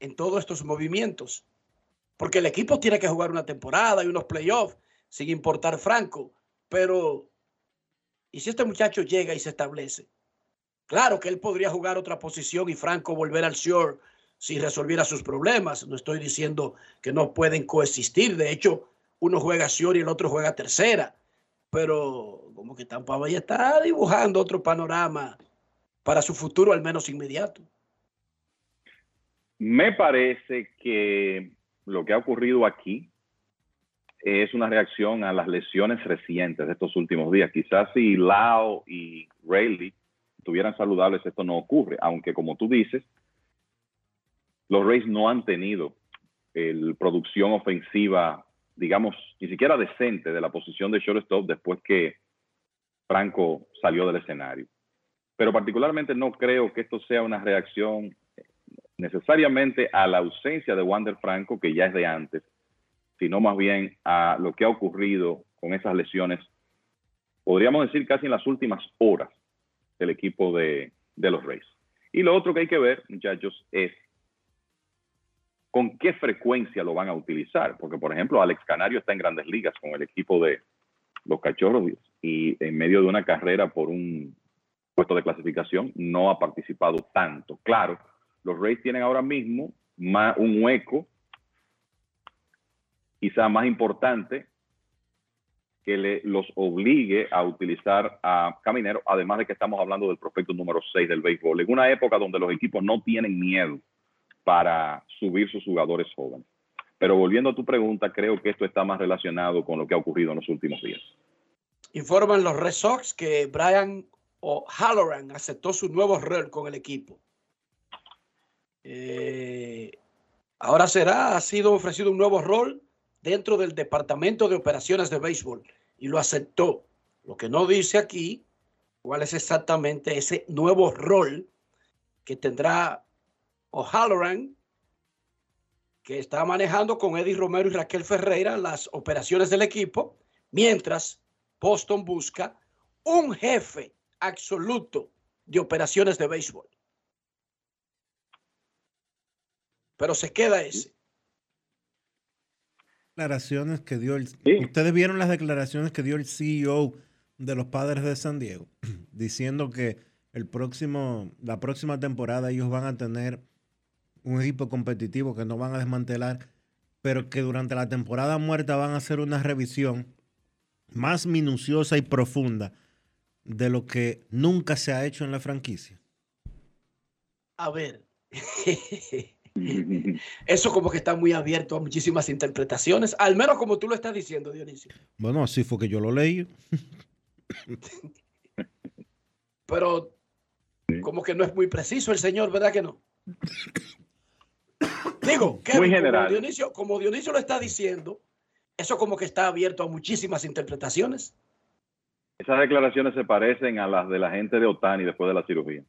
[SPEAKER 4] en todos estos movimientos. Porque el equipo tiene que jugar una temporada y unos playoffs sin importar Franco. Pero, ¿y si este muchacho llega y se establece? Claro que él podría jugar otra posición y Franco volver al short si resolviera sus problemas. No estoy diciendo que no pueden coexistir. De hecho, uno juega short y el otro juega tercera. Pero como que Tampa Bay está dibujando otro panorama para su futuro, al menos inmediato.
[SPEAKER 21] Me parece que lo que ha ocurrido aquí es una reacción a las lesiones recientes de estos últimos días. Quizás si Lao y Rayleigh estuvieran saludables, esto no ocurre, aunque como tú dices, los Rays no han tenido el producción ofensiva digamos, ni siquiera decente de la posición de shortstop después que Franco salió del escenario. Pero particularmente no creo que esto sea una reacción necesariamente a la ausencia de Wander Franco, que ya es de antes, sino más bien a lo que ha ocurrido con esas lesiones, podríamos decir casi en las últimas horas del equipo de, de los Rays. Y lo otro que hay que ver, muchachos, es con qué frecuencia lo van a utilizar. Porque, por ejemplo, Alex Canario está en grandes ligas con el equipo de los Cachorros y en medio de una carrera por un puesto de clasificación no ha participado tanto. Claro, los Rays tienen ahora mismo más, un hueco quizá más importante que le, los obligue a utilizar a Caminero, además de que estamos hablando del prospecto número 6 del béisbol, en una época donde los equipos no tienen miedo para subir sus jugadores jóvenes. Pero volviendo a tu pregunta, creo que esto está más relacionado con lo que ha ocurrido en los últimos días.
[SPEAKER 4] Informan los Red Sox que Brian o Halloran aceptó su nuevo rol con el equipo. Eh, ahora será, ha sido ofrecido un nuevo rol dentro del Departamento de Operaciones de Béisbol y lo aceptó. Lo que no dice aquí cuál es exactamente ese nuevo rol que tendrá O'Halloran, que está manejando con Eddie Romero y Raquel Ferreira las operaciones del equipo, mientras Boston busca un jefe absoluto de operaciones de béisbol. Pero se queda ese.
[SPEAKER 2] Declaraciones que dio el. Ustedes vieron las declaraciones que dio el CEO de los padres de San Diego, diciendo que el próximo, la próxima temporada ellos van a tener un equipo competitivo que no van a desmantelar, pero que durante la temporada muerta van a hacer una revisión más minuciosa y profunda de lo que nunca se ha hecho en la franquicia.
[SPEAKER 4] A ver, eso como que está muy abierto a muchísimas interpretaciones, al menos como tú lo estás diciendo, Dionisio.
[SPEAKER 2] Bueno, así fue que yo lo leí.
[SPEAKER 4] Pero como que no es muy preciso el señor, ¿verdad que no? Digo,
[SPEAKER 21] muy general.
[SPEAKER 4] Como Dionisio, como Dionisio lo está diciendo, eso como que está abierto a muchísimas interpretaciones.
[SPEAKER 21] Esas declaraciones se parecen a las de la gente de Otani después de la cirugía.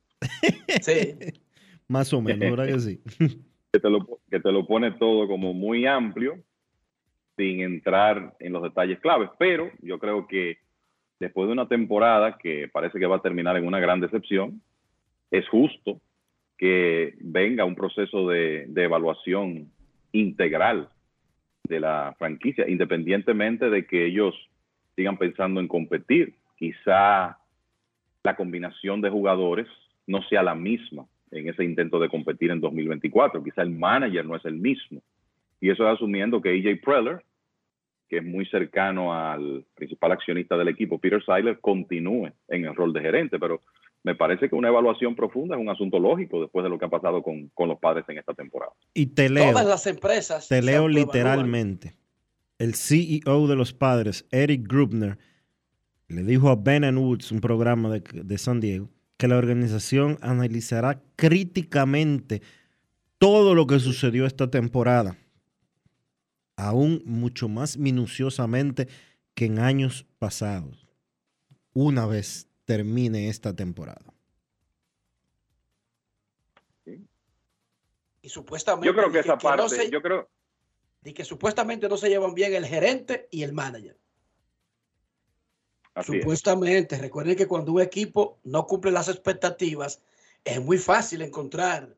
[SPEAKER 4] Sí.
[SPEAKER 2] Más o menos, ¿verdad que sí?
[SPEAKER 21] que, te lo, que te lo pone todo como muy amplio, sin entrar en los detalles claves. Pero yo creo que después de una temporada que parece que va a terminar en una gran decepción, es justo que venga un proceso de, evaluación integral de la franquicia, independientemente de que ellos sigan pensando en competir. Quizá la combinación de jugadores no sea la misma en ese intento de competir en 2024. Quizá el manager no es el mismo. Y eso es asumiendo que AJ Preller, que es muy cercano al principal accionista del equipo, Peter Seiler, continúe en el rol de gerente. Pero me parece que una evaluación profunda es un asunto lógico después de lo que ha pasado con, los padres en esta temporada.
[SPEAKER 2] Y te leo.
[SPEAKER 4] Todas las empresas.
[SPEAKER 2] Te leo literalmente. El CEO de los padres, Eric Grubner, le dijo a Ben Woods, un programa de, de San Diego, que la organización analizará críticamente todo lo que sucedió esta temporada, aún mucho más minuciosamente que en años pasados, una vez termine esta temporada.
[SPEAKER 4] Y supuestamente.
[SPEAKER 21] Yo creo que esa parte, yo creo.
[SPEAKER 4] Y que supuestamente no se llevan bien el gerente y el manager. supuestamente. Recuerden que cuando un equipo no cumple las expectativas, es muy fácil encontrar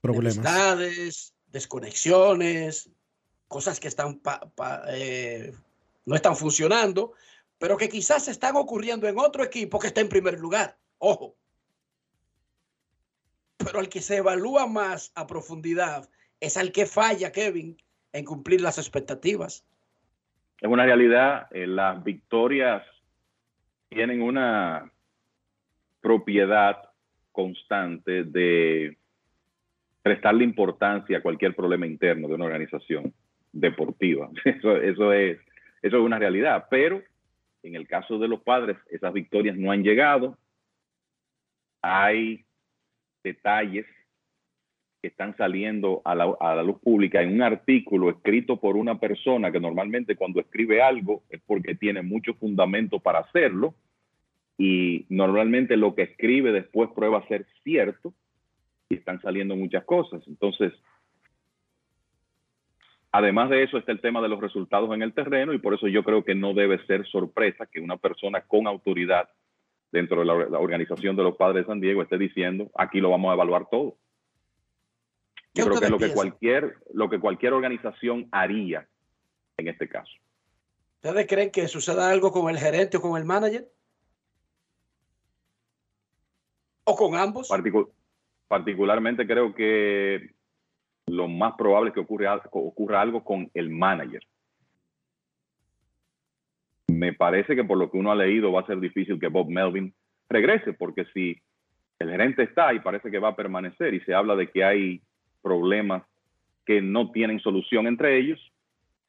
[SPEAKER 2] problemas,
[SPEAKER 4] desconexiones, cosas que están eh, no están funcionando pero que quizás están ocurriendo en otro equipo que está en primer lugar. Ojo. Pero al que se evalúa más a profundidad es al que falla, Kevin, en cumplir las expectativas.
[SPEAKER 21] Es una realidad, eh, las victorias tienen una propiedad constante de prestarle importancia a cualquier problema interno de una organización deportiva. Eso, eso, es, eso es una realidad, pero en el caso de los padres, esas victorias no han llegado. Hay detalles que están saliendo a la, luz pública en un artículo escrito por una persona que normalmente cuando escribe algo es porque tiene mucho fundamento para hacerlo y normalmente lo que escribe después prueba ser cierto y están saliendo muchas cosas. Entonces, Además de eso está el tema de los resultados en el terreno y por eso yo creo que no debe ser sorpresa que una persona con autoridad dentro de la, organización de los padres de San Diego esté diciendo aquí lo vamos a evaluar todo. Yo creo que es lo que cualquier lo que cualquier organización haría en este caso.
[SPEAKER 4] ¿Ustedes creen que suceda algo con el gerente o con el manager? ¿O con ambos?
[SPEAKER 21] particularmente creo que lo más probable es que ocurra, algo con el manager. Me parece que por lo que uno ha leído va a ser difícil que Bob Melvin regrese, porque si el gerente está y parece que va a permanecer y se habla de que hay problemas que no tienen solución entre ellos,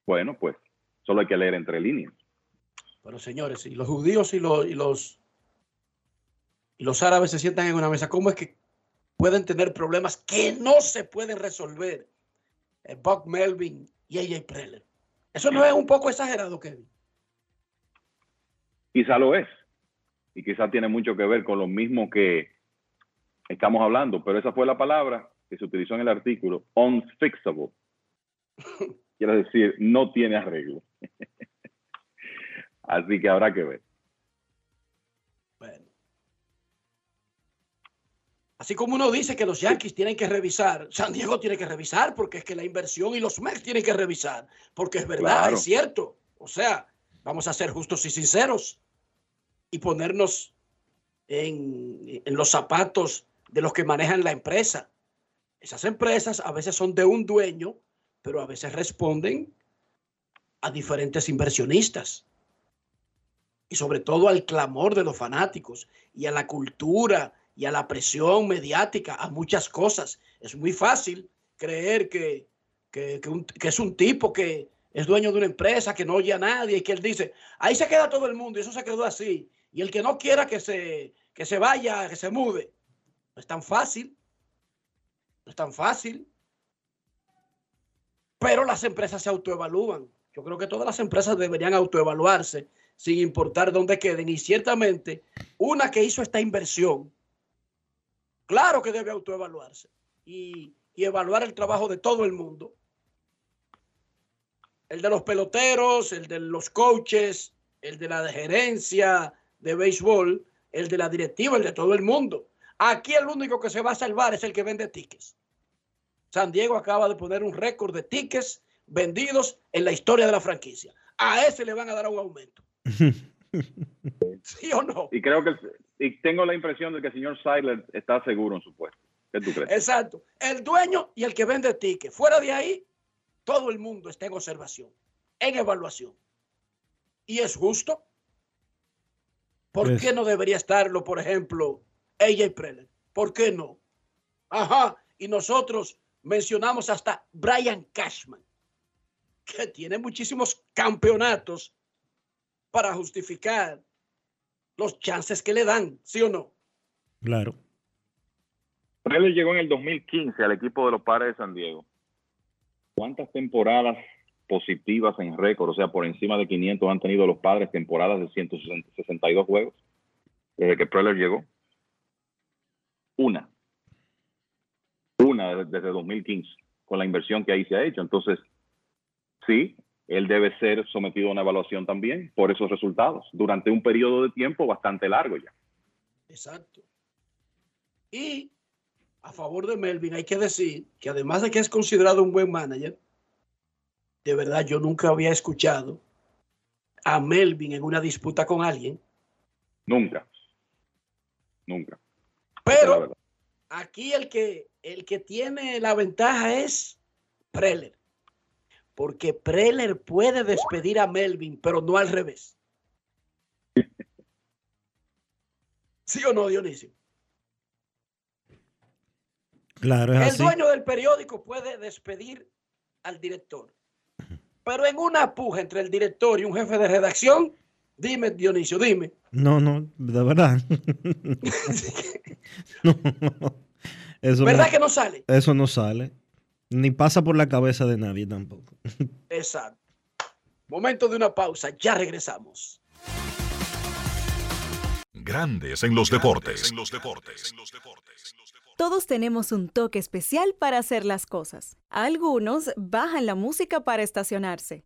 [SPEAKER 21] bueno, pues solo hay que leer entre líneas.
[SPEAKER 4] Pero señores, y los judíos y los, y los y los árabes se sientan en una mesa, ¿cómo es que pueden tener problemas que no se pueden resolver? Eh, Buck Melvin y AJ Preller. ¿Eso no es un poco exagerado, Kevin?
[SPEAKER 21] Quizá lo es. Y quizá tiene mucho que ver con lo mismo que estamos hablando, pero esa fue la palabra que se utilizó en el artículo, unfixable. Quiere decir, no tiene arreglo. Así que habrá que ver.
[SPEAKER 4] Así como uno dice que los Yankees tienen que revisar, San Diego tiene que revisar porque es que la inversión y los Mets tienen que revisar, porque es verdad,
[SPEAKER 21] Claro.
[SPEAKER 4] es cierto. O sea, vamos a ser justos y sinceros y ponernos en, en los zapatos de los que manejan la empresa. Esas empresas a veces son de un dueño, pero a veces responden a diferentes inversionistas y sobre todo al clamor de los fanáticos y a la cultura y a la presión mediática, a muchas cosas. Es muy fácil creer que, que, es un tipo que es dueño de una empresa, que no oye a nadie y que él dice, ahí se queda todo el mundo y eso se quedó así. Y el que no quiera que se, que se vaya, que se mude. No es tan fácil. No es tan fácil. Pero las empresas se autoevalúan. Yo creo que todas las empresas deberían autoevaluarse sin importar dónde queden. Y ciertamente, una que hizo esta inversión, claro que debe autoevaluarse y, y evaluar el trabajo de todo el mundo. El de los peloteros, el de los coaches, el de la gerencia de béisbol, el de la directiva, el de todo el mundo. Aquí el único que se va a salvar es el que vende tickets. San Diego acaba de poner un récord de tickets vendidos en la historia de la franquicia. A ese le van a dar un aumento. ¿Sí o no?
[SPEAKER 21] Y creo que, y tengo la impresión de que el señor Seiler está seguro en su puesto. ¿Qué tú crees?
[SPEAKER 4] Exacto. El dueño y el que vende tickets. Fuera de ahí, todo el mundo está en observación, en evaluación. Y es justo. ¿Por
[SPEAKER 2] Es-
[SPEAKER 4] qué no debería estarlo, por ejemplo, AJ Preller? ¿Por qué no? Ajá. Y nosotros mencionamos hasta Brian Cashman, que tiene muchísimos campeonatos para justificar los chances que le dan, ¿sí o no?
[SPEAKER 2] Claro.
[SPEAKER 21] Preller llegó en el 2015 al equipo de los Padres de San Diego. ¿Cuántas temporadas positivas en récord, o sea, por encima de 500 han tenido los Padres temporadas de 162 juegos desde que Preller llegó? Una. Una desde, desde 2015, con la inversión que ahí se ha hecho. Entonces, sí, él debe ser sometido a una evaluación también por esos resultados durante un periodo de tiempo bastante largo ya.
[SPEAKER 4] Exacto. Y a favor de Melvin hay que decir que además de que es considerado un buen manager, de verdad yo nunca había escuchado a Melvin en una disputa con alguien,
[SPEAKER 21] Nunca. Nunca.
[SPEAKER 4] pero aquí el que, el que tiene la ventaja es Preller. Porque Preller puede despedir a Melvin, pero no al revés. ¿Sí o no, Dionisio?
[SPEAKER 2] Claro, es
[SPEAKER 4] El
[SPEAKER 2] así.
[SPEAKER 4] dueño del periódico puede despedir al director. Pero en una puja entre el director y un jefe de redacción, dime, Dionisio, dime.
[SPEAKER 2] No, no, de verdad. no, eso
[SPEAKER 4] ¿Verdad
[SPEAKER 2] no,
[SPEAKER 4] que no sale?
[SPEAKER 2] Eso no sale. Ni pasa por la cabeza de nadie tampoco.
[SPEAKER 4] Exacto. Momento de una pausa, ya regresamos.
[SPEAKER 1] Grandes en los deportes.
[SPEAKER 9] Todos tenemos un toque especial para hacer las cosas. Algunos bajan la música para estacionarse.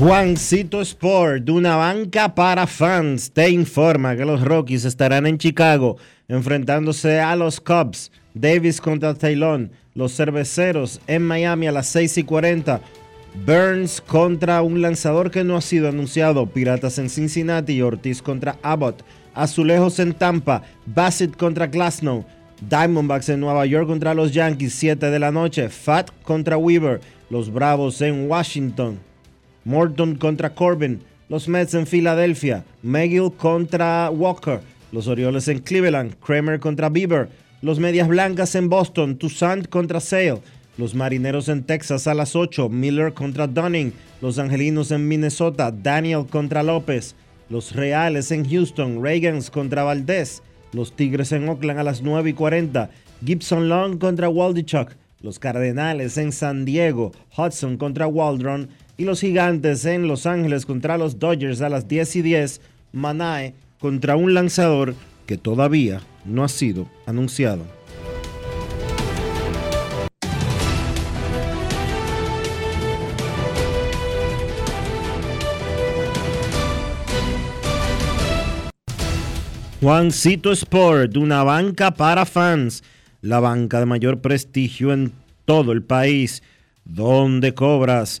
[SPEAKER 2] Juancito Sport, de una banca para fans, te informa que los Rockies estarán en Chicago enfrentándose a los Cubs. Davis contra Taylor. Los cerveceros en Miami a las 6 y 40. Burns contra un lanzador que no ha sido anunciado. Piratas en Cincinnati y Ortiz contra Abbott. Azulejos en Tampa. Bassett contra Glasnow. Diamondbacks en Nueva York contra los Yankees, 7 de la noche. Fat contra Weaver. Los Bravos en Washington. Morton contra Corbin, los Mets en Filadelfia, McGill contra Walker, los Orioles en Cleveland, Kramer contra Bieber, los Medias Blancas en Boston, Toussaint contra Sale, los Marineros en Texas a las 8, Miller contra Dunning, los Angelinos en Minnesota, Daniel contra López, los Reales en Houston, Reagans contra Valdez, los Tigres en Oakland a las 9 y 40, Gibson Long contra Waldichuk, los Cardenales en San Diego, Hudson contra Waldron, y los gigantes en Los Ángeles contra los Dodgers a las 10 y 10, Manae contra un lanzador que todavía no ha sido anunciado. Juancito Sport, una banca para fans, la banca de mayor prestigio en todo el país, donde cobras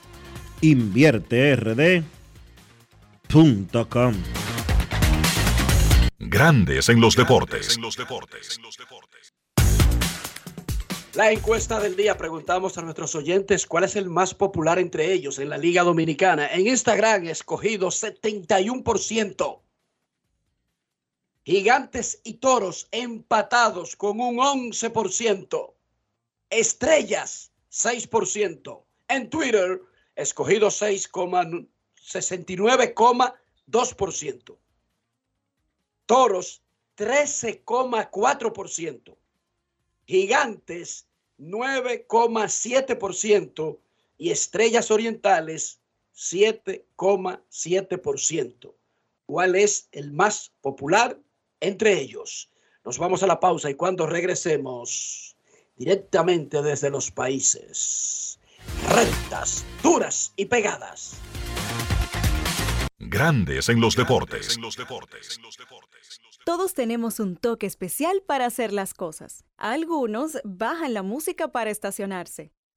[SPEAKER 2] invierterd.com.
[SPEAKER 1] Grandes en los deportes.
[SPEAKER 4] La encuesta del día preguntamos a nuestros oyentes cuál es el más popular entre ellos en la Liga Dominicana. En Instagram escogido 71%. Gigantes y toros empatados con un 11%. Estrellas 6%. En Twitter escogido 6,69,2%. Toros 13,4%. Gigantes 9,7% y Estrellas Orientales 7,7%. ¿Cuál es el más popular entre ellos? Nos vamos a la pausa y cuando regresemos directamente desde los países, rectas, duras y pegadas.
[SPEAKER 1] Grandes en los deportes.
[SPEAKER 9] Todos tenemos un toque especial para hacer las cosas. Algunos bajan la música para estacionarse.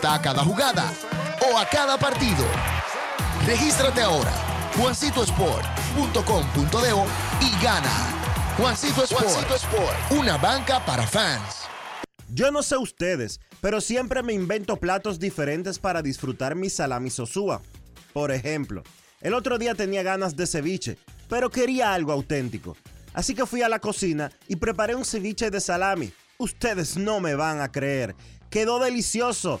[SPEAKER 22] a cada jugada o a cada partido. Regístrate ahora, juancitosport.com.de y gana. Juancito Sport, una banca para fans.
[SPEAKER 2] Yo no sé ustedes, pero siempre me invento platos diferentes para disfrutar mi salami sosúa. Por ejemplo, el otro día tenía ganas de ceviche, pero quería algo auténtico. Así que fui a la cocina y preparé un ceviche de salami. Ustedes no me van a creer. Quedó delicioso,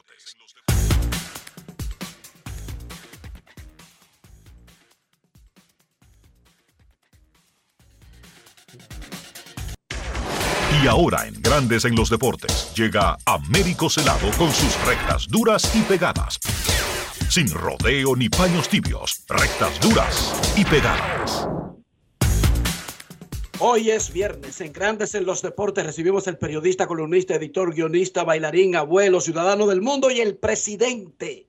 [SPEAKER 1] Y ahora en Grandes en los Deportes llega Américo Celado con sus rectas duras y pegadas. Sin rodeo ni paños tibios, rectas duras y pegadas.
[SPEAKER 4] Hoy es viernes, en Grandes en los Deportes recibimos el periodista, columnista, editor, guionista, bailarín, abuelo, ciudadano del mundo y el presidente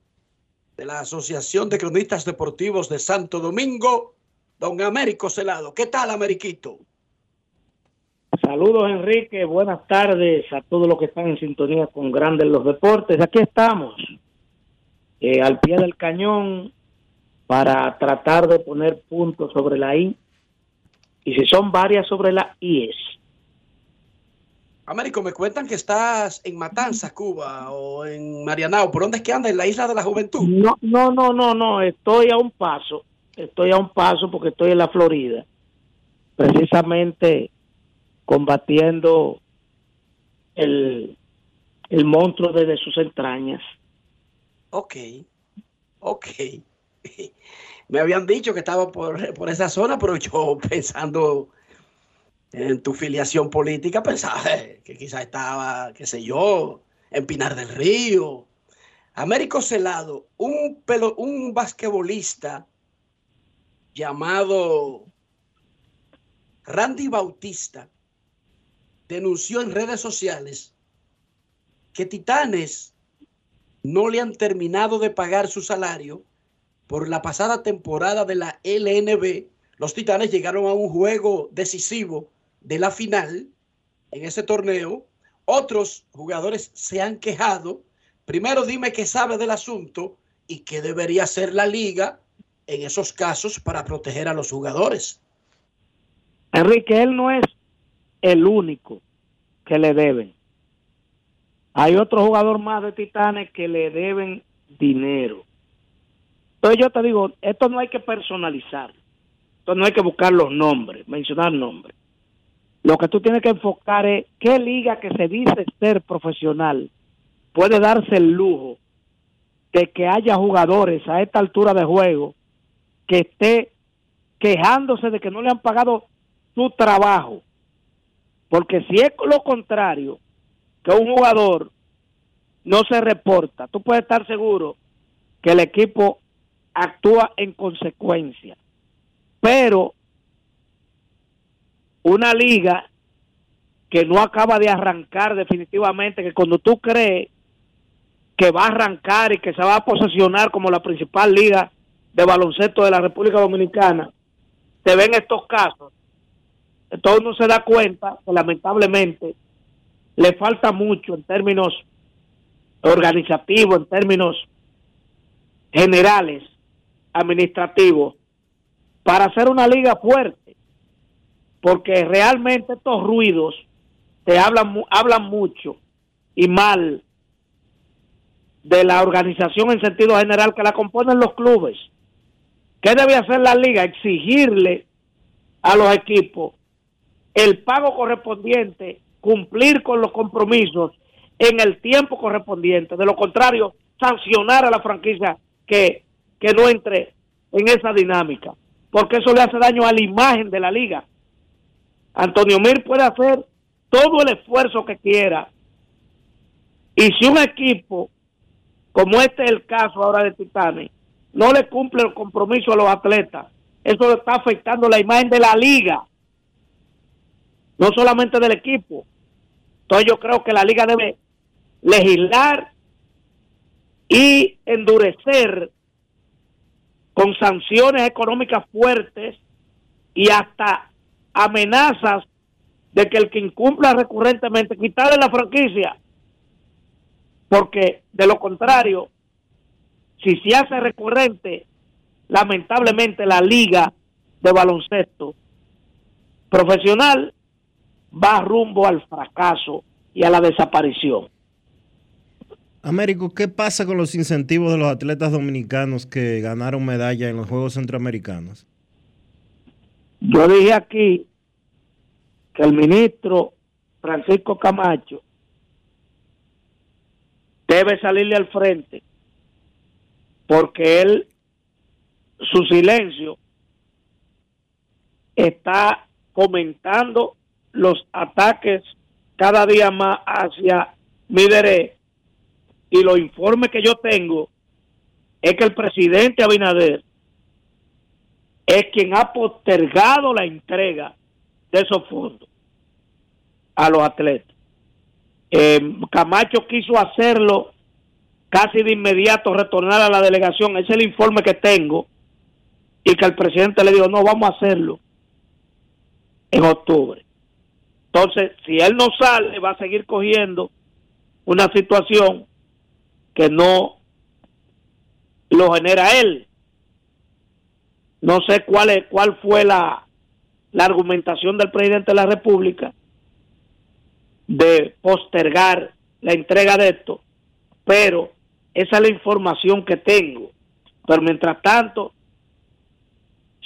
[SPEAKER 4] de la Asociación de Cronistas Deportivos de Santo Domingo, don Américo Celado. ¿Qué tal, Ameriquito?
[SPEAKER 23] Saludos Enrique, buenas tardes a todos los que están en sintonía con Grandes los Deportes. Aquí estamos, eh, al pie del cañón, para tratar de poner puntos sobre la I. Y si son varias sobre la IES.
[SPEAKER 4] Américo, me cuentan que estás en Matanzas, Cuba, o en Marianao. ¿Por dónde es que andas? ¿En la Isla de la Juventud?
[SPEAKER 23] No, no, no, no, no. Estoy a un paso. Estoy a un paso porque estoy en la Florida. Precisamente combatiendo el, el monstruo desde sus entrañas.
[SPEAKER 4] Ok, ok. Me habían dicho que estaba por, por esa zona, pero yo pensando en tu filiación política, pensaba que quizás estaba, qué sé yo, en Pinar del Río. Américo Celado, un, pelo, un basquetbolista llamado Randy Bautista, denunció en redes sociales que Titanes no le han terminado de pagar su salario por la pasada temporada de la LNB. Los Titanes llegaron a un juego decisivo de la final en ese torneo. Otros jugadores se han quejado. Primero dime qué sabe del asunto y qué debería hacer la liga en esos casos para proteger a los jugadores.
[SPEAKER 23] Enrique, él no es el único que le deben. Hay otro jugador más de Titanes que le deben dinero. Entonces yo te digo, esto no hay que personalizar. Esto no hay que buscar los nombres, mencionar nombres. Lo que tú tienes que enfocar es qué liga que se dice ser profesional puede darse el lujo de que haya jugadores a esta altura de juego que esté quejándose de que no le han pagado su trabajo porque si es lo contrario, que un jugador no se reporta, tú puedes estar seguro que el equipo actúa en consecuencia. Pero una liga que no acaba de arrancar definitivamente, que cuando tú crees que va a arrancar y que se va a posesionar como la principal liga de baloncesto de la República Dominicana, se ven estos casos. Entonces uno se da cuenta que lamentablemente le falta mucho en términos organizativos, en términos generales, administrativos, para hacer una liga fuerte. Porque realmente estos ruidos te hablan, hablan mucho y mal de la organización en sentido general que la componen los clubes. ¿Qué debe hacer la liga? Exigirle a los equipos el pago correspondiente, cumplir con los compromisos en el tiempo correspondiente. De lo contrario, sancionar a la franquicia que, que no entre en esa dinámica, porque eso le hace daño a la imagen de la liga. Antonio Mir puede hacer todo el esfuerzo que quiera. Y si un equipo, como este es el caso ahora de Titanes, no le cumple el compromiso a los atletas, eso está afectando la imagen de la liga, no solamente del equipo. Entonces yo creo que la liga debe legislar y endurecer con sanciones económicas fuertes y hasta amenazas de que el que incumpla recurrentemente quitarle la franquicia porque de lo contrario si se hace recurrente lamentablemente la liga de baloncesto profesional va rumbo al fracaso y a la desaparición
[SPEAKER 2] Américo, ¿qué pasa con los incentivos de los atletas dominicanos que ganaron medalla en los Juegos Centroamericanos?
[SPEAKER 23] Yo dije aquí que el ministro Francisco Camacho debe salirle al frente porque él, su silencio, está fomentando los ataques cada día más hacia Midere y los informes que yo tengo es que el presidente Abinader es quien ha postergado la entrega de esos fondos a los atletas. Eh, Camacho quiso hacerlo casi de inmediato, retornar a la delegación. Ese es el informe que tengo. Y que el presidente le dijo, no, vamos a hacerlo en octubre. Entonces, si él no sale, va a seguir cogiendo una situación que no lo genera él. No sé cuál es, cuál fue la, la argumentación del presidente de la República de postergar la entrega de esto, pero esa es la información que tengo. Pero mientras tanto,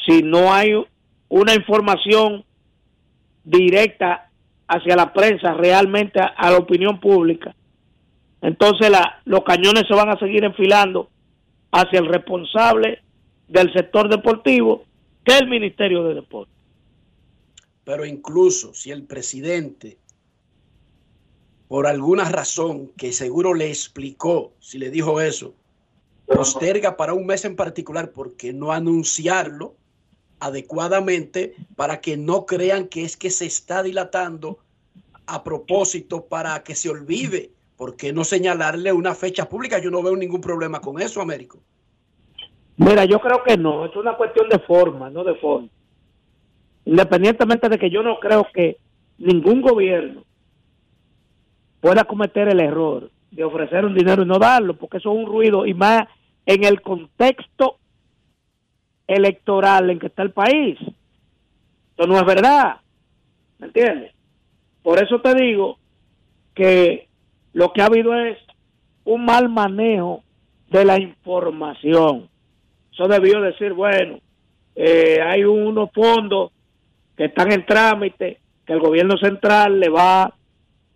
[SPEAKER 23] si no hay una información directa hacia la prensa, realmente a, la opinión pública, entonces los cañones se van a seguir enfilando hacia el responsable del sector deportivo, que es el Ministerio de Deportes.
[SPEAKER 4] Pero incluso si el presidente, por alguna razón que seguro le explicó, si le dijo eso, posterga para un mes en particular, ¿por qué no anunciarlo adecuadamente para que no crean que es que se está dilatando a propósito para que se olvide? ¿Por qué no señalarle una fecha pública? Yo no veo ningún problema con eso, Américo.
[SPEAKER 23] Mira, yo creo que no, es una cuestión de forma, no de fondo. Independientemente de que yo no creo que ningún gobierno pueda cometer el error de ofrecer un dinero y no darlo, porque eso es un ruido y más en el contexto electoral en que está el país. Eso no es verdad, ¿me entiendes? Por eso te digo que lo que ha habido es un mal manejo de la información. Eso debió decir, bueno, eh, hay unos fondos que están en trámite, que el gobierno central le va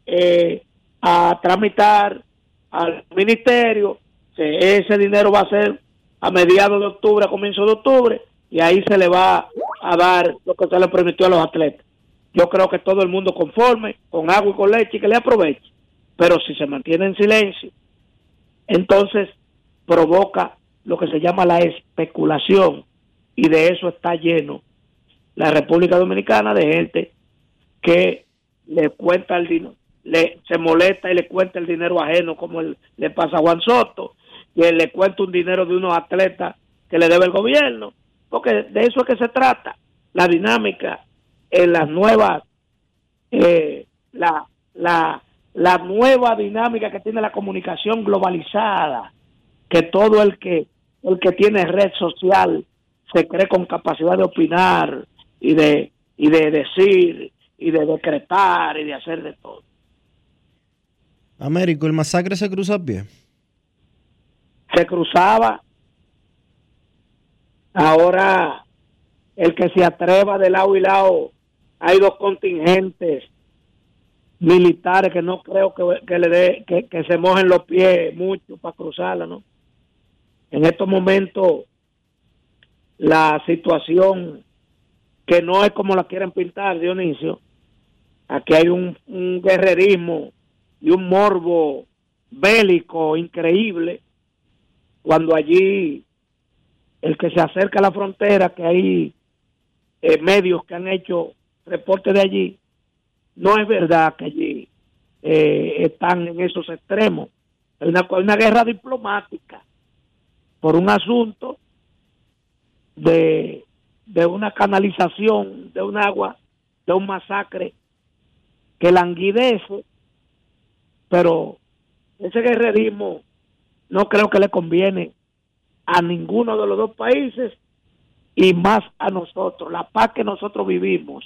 [SPEAKER 23] eh, a tramitar al ministerio, ese dinero va a ser a mediados de octubre, a comienzo de octubre, y ahí se le va a dar lo que se le permitió a los atletas. Yo creo que todo el mundo conforme, con agua y con leche, y que le aproveche. Pero si se mantiene en silencio, entonces provoca lo que se llama la especulación, y de eso está lleno la República Dominicana de gente que le cuenta el dinero, le, se molesta y le cuenta el dinero ajeno, como le pasa a Juan Soto, que le cuenta un dinero de unos atletas que le debe el gobierno, porque de eso es que se trata, la dinámica en las nuevas, eh, la, la, la nueva dinámica que tiene la comunicación globalizada, que todo el que, el que tiene red social se cree con capacidad de opinar y de, y de decir y de decretar y de hacer de todo.
[SPEAKER 2] Américo, el masacre se cruza a pie.
[SPEAKER 23] Se cruzaba. Ahora, el que se atreva de lado y lado, hay dos contingentes militares que no creo que, que le dé, que, que se mojen los pies mucho para cruzarla, ¿no? En estos momentos, la situación que no es como la quieren pintar, Dionisio, aquí hay un, un guerrerismo y un morbo bélico increíble cuando allí el que se acerca a la frontera, que hay eh, medios que han hecho reportes de allí, no es verdad que allí eh, están en esos extremos. Hay una, una guerra diplomática por un asunto de, de una canalización de un agua, de un masacre que languidece, pero ese guerrerismo no creo que le conviene a ninguno de los dos países y más a nosotros. La paz que nosotros vivimos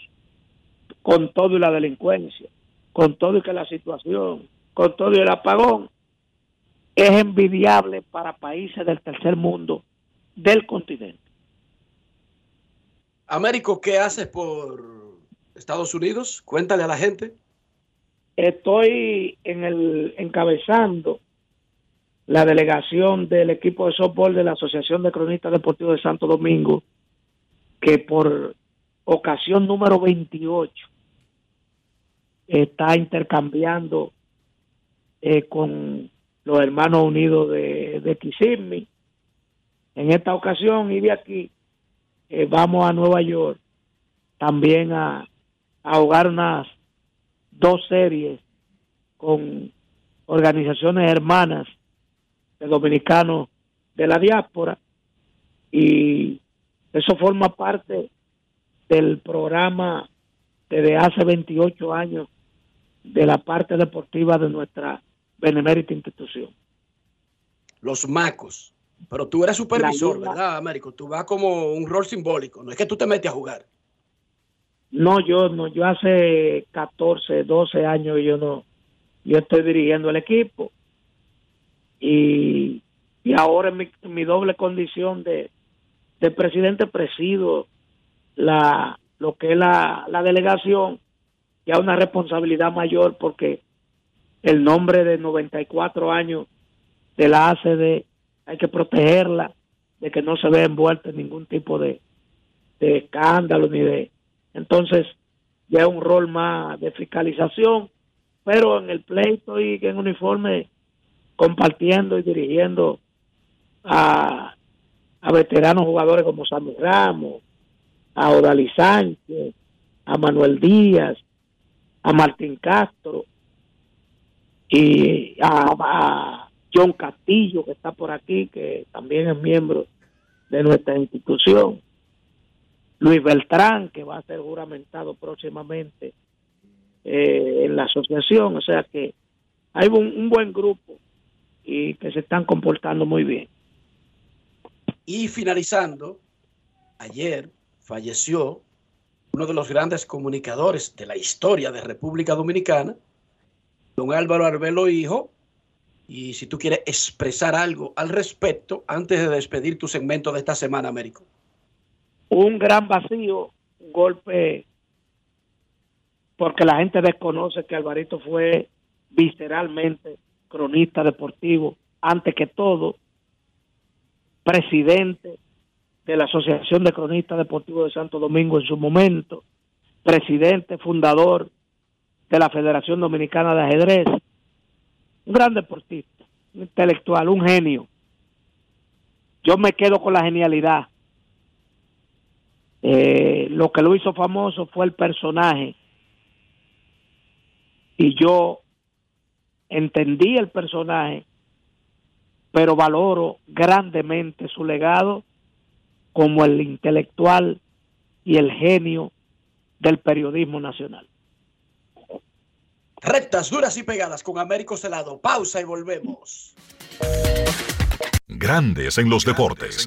[SPEAKER 23] con todo y la delincuencia, con todo y que la situación, con todo y el apagón, es envidiable para países del tercer mundo del continente.
[SPEAKER 4] Américo, ¿qué haces por Estados Unidos? Cuéntale a la gente.
[SPEAKER 23] Estoy en el encabezando la delegación del equipo de softball de la Asociación de Cronistas Deportivos de Santo Domingo, que por ocasión número 28 está intercambiando eh, con los hermanos unidos de, de. En esta ocasión y de aquí eh, vamos a Nueva York también a, a jugar unas dos series con organizaciones hermanas de dominicanos de la diáspora y eso forma parte del programa desde hace 28 años de la parte deportiva de nuestra benemérita institución.
[SPEAKER 4] Los macos. Pero tú eres supervisor, ¿verdad, Américo? Tú vas como un rol simbólico. No es que tú te metes a jugar.
[SPEAKER 23] No, yo no, yo hace 14, 12 años yo no, yo estoy dirigiendo el equipo y, y ahora en mi, mi doble condición de, de presidente presido la lo que es la, la delegación ya una responsabilidad mayor porque el nombre de 94 años de la ACD hay que protegerla de que no se vea envuelta en ningún tipo de, de escándalo ni de entonces ya un rol más de fiscalización pero en el pleito y en uniforme compartiendo y dirigiendo a, a veteranos jugadores como Sammy Ramos, a Odalí Sánchez, a Manuel Díaz, a Martín Castro y a, John Castillo que está por aquí, que también es miembro de nuestra institución. Luis Beltrán, que va a ser juramentado próximamente eh, en la asociación. O sea que hay un buen grupo y que se están comportando muy bien.
[SPEAKER 4] Y finalizando, ayer falleció uno de los grandes comunicadores de la historia de República Dominicana, don Álvaro Arbelo Hijo. Y si tú quieres expresar algo al respecto antes de despedir tu segmento de esta semana, Américo.
[SPEAKER 23] Un gran vacío, un golpe, porque la gente desconoce que Alvarito fue visceralmente cronista deportivo, antes que todo, presidente de la Asociación de Cronistas Deportivos de Santo Domingo en su momento, presidente fundador de la Federación Dominicana de Ajedrez, un gran deportista, un intelectual, un genio. Yo me quedo con la genialidad. Eh, lo que lo hizo famoso fue el personaje y yo entendí el personaje, pero valoro grandemente su legado como el intelectual y el genio del periodismo nacional.
[SPEAKER 4] Rectas, duras y pegadas con Américo Celado. Pausa y volvemos.
[SPEAKER 1] Grandes en los deportes.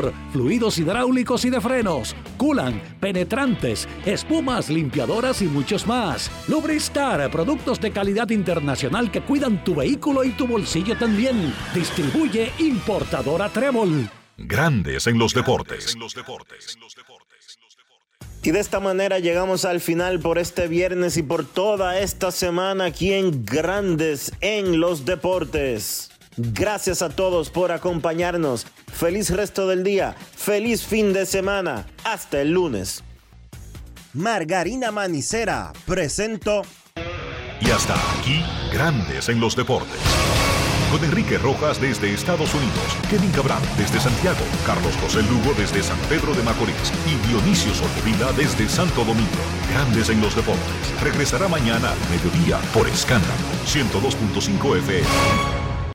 [SPEAKER 24] fluidos hidráulicos y de frenos, culan, penetrantes, espumas, limpiadoras y muchos más. Lubristar, productos de calidad internacional que cuidan tu vehículo y tu bolsillo también. Distribuye importadora Trébol.
[SPEAKER 1] Grandes en los deportes.
[SPEAKER 2] Y de esta manera llegamos al final por este viernes y por toda esta semana aquí en Grandes en los Deportes. Gracias a todos por acompañarnos. Feliz resto del día. Feliz fin de semana. Hasta el lunes. Margarina Manicera presento.
[SPEAKER 1] Y hasta aquí, Grandes en los Deportes. Con Enrique Rojas desde Estados Unidos, Kevin Cabral desde Santiago, Carlos José Lugo desde San Pedro de Macorís y Dionisio Solterida desde Santo Domingo. Grandes en los Deportes. Regresará mañana a mediodía por Escándalo 102.5 FM.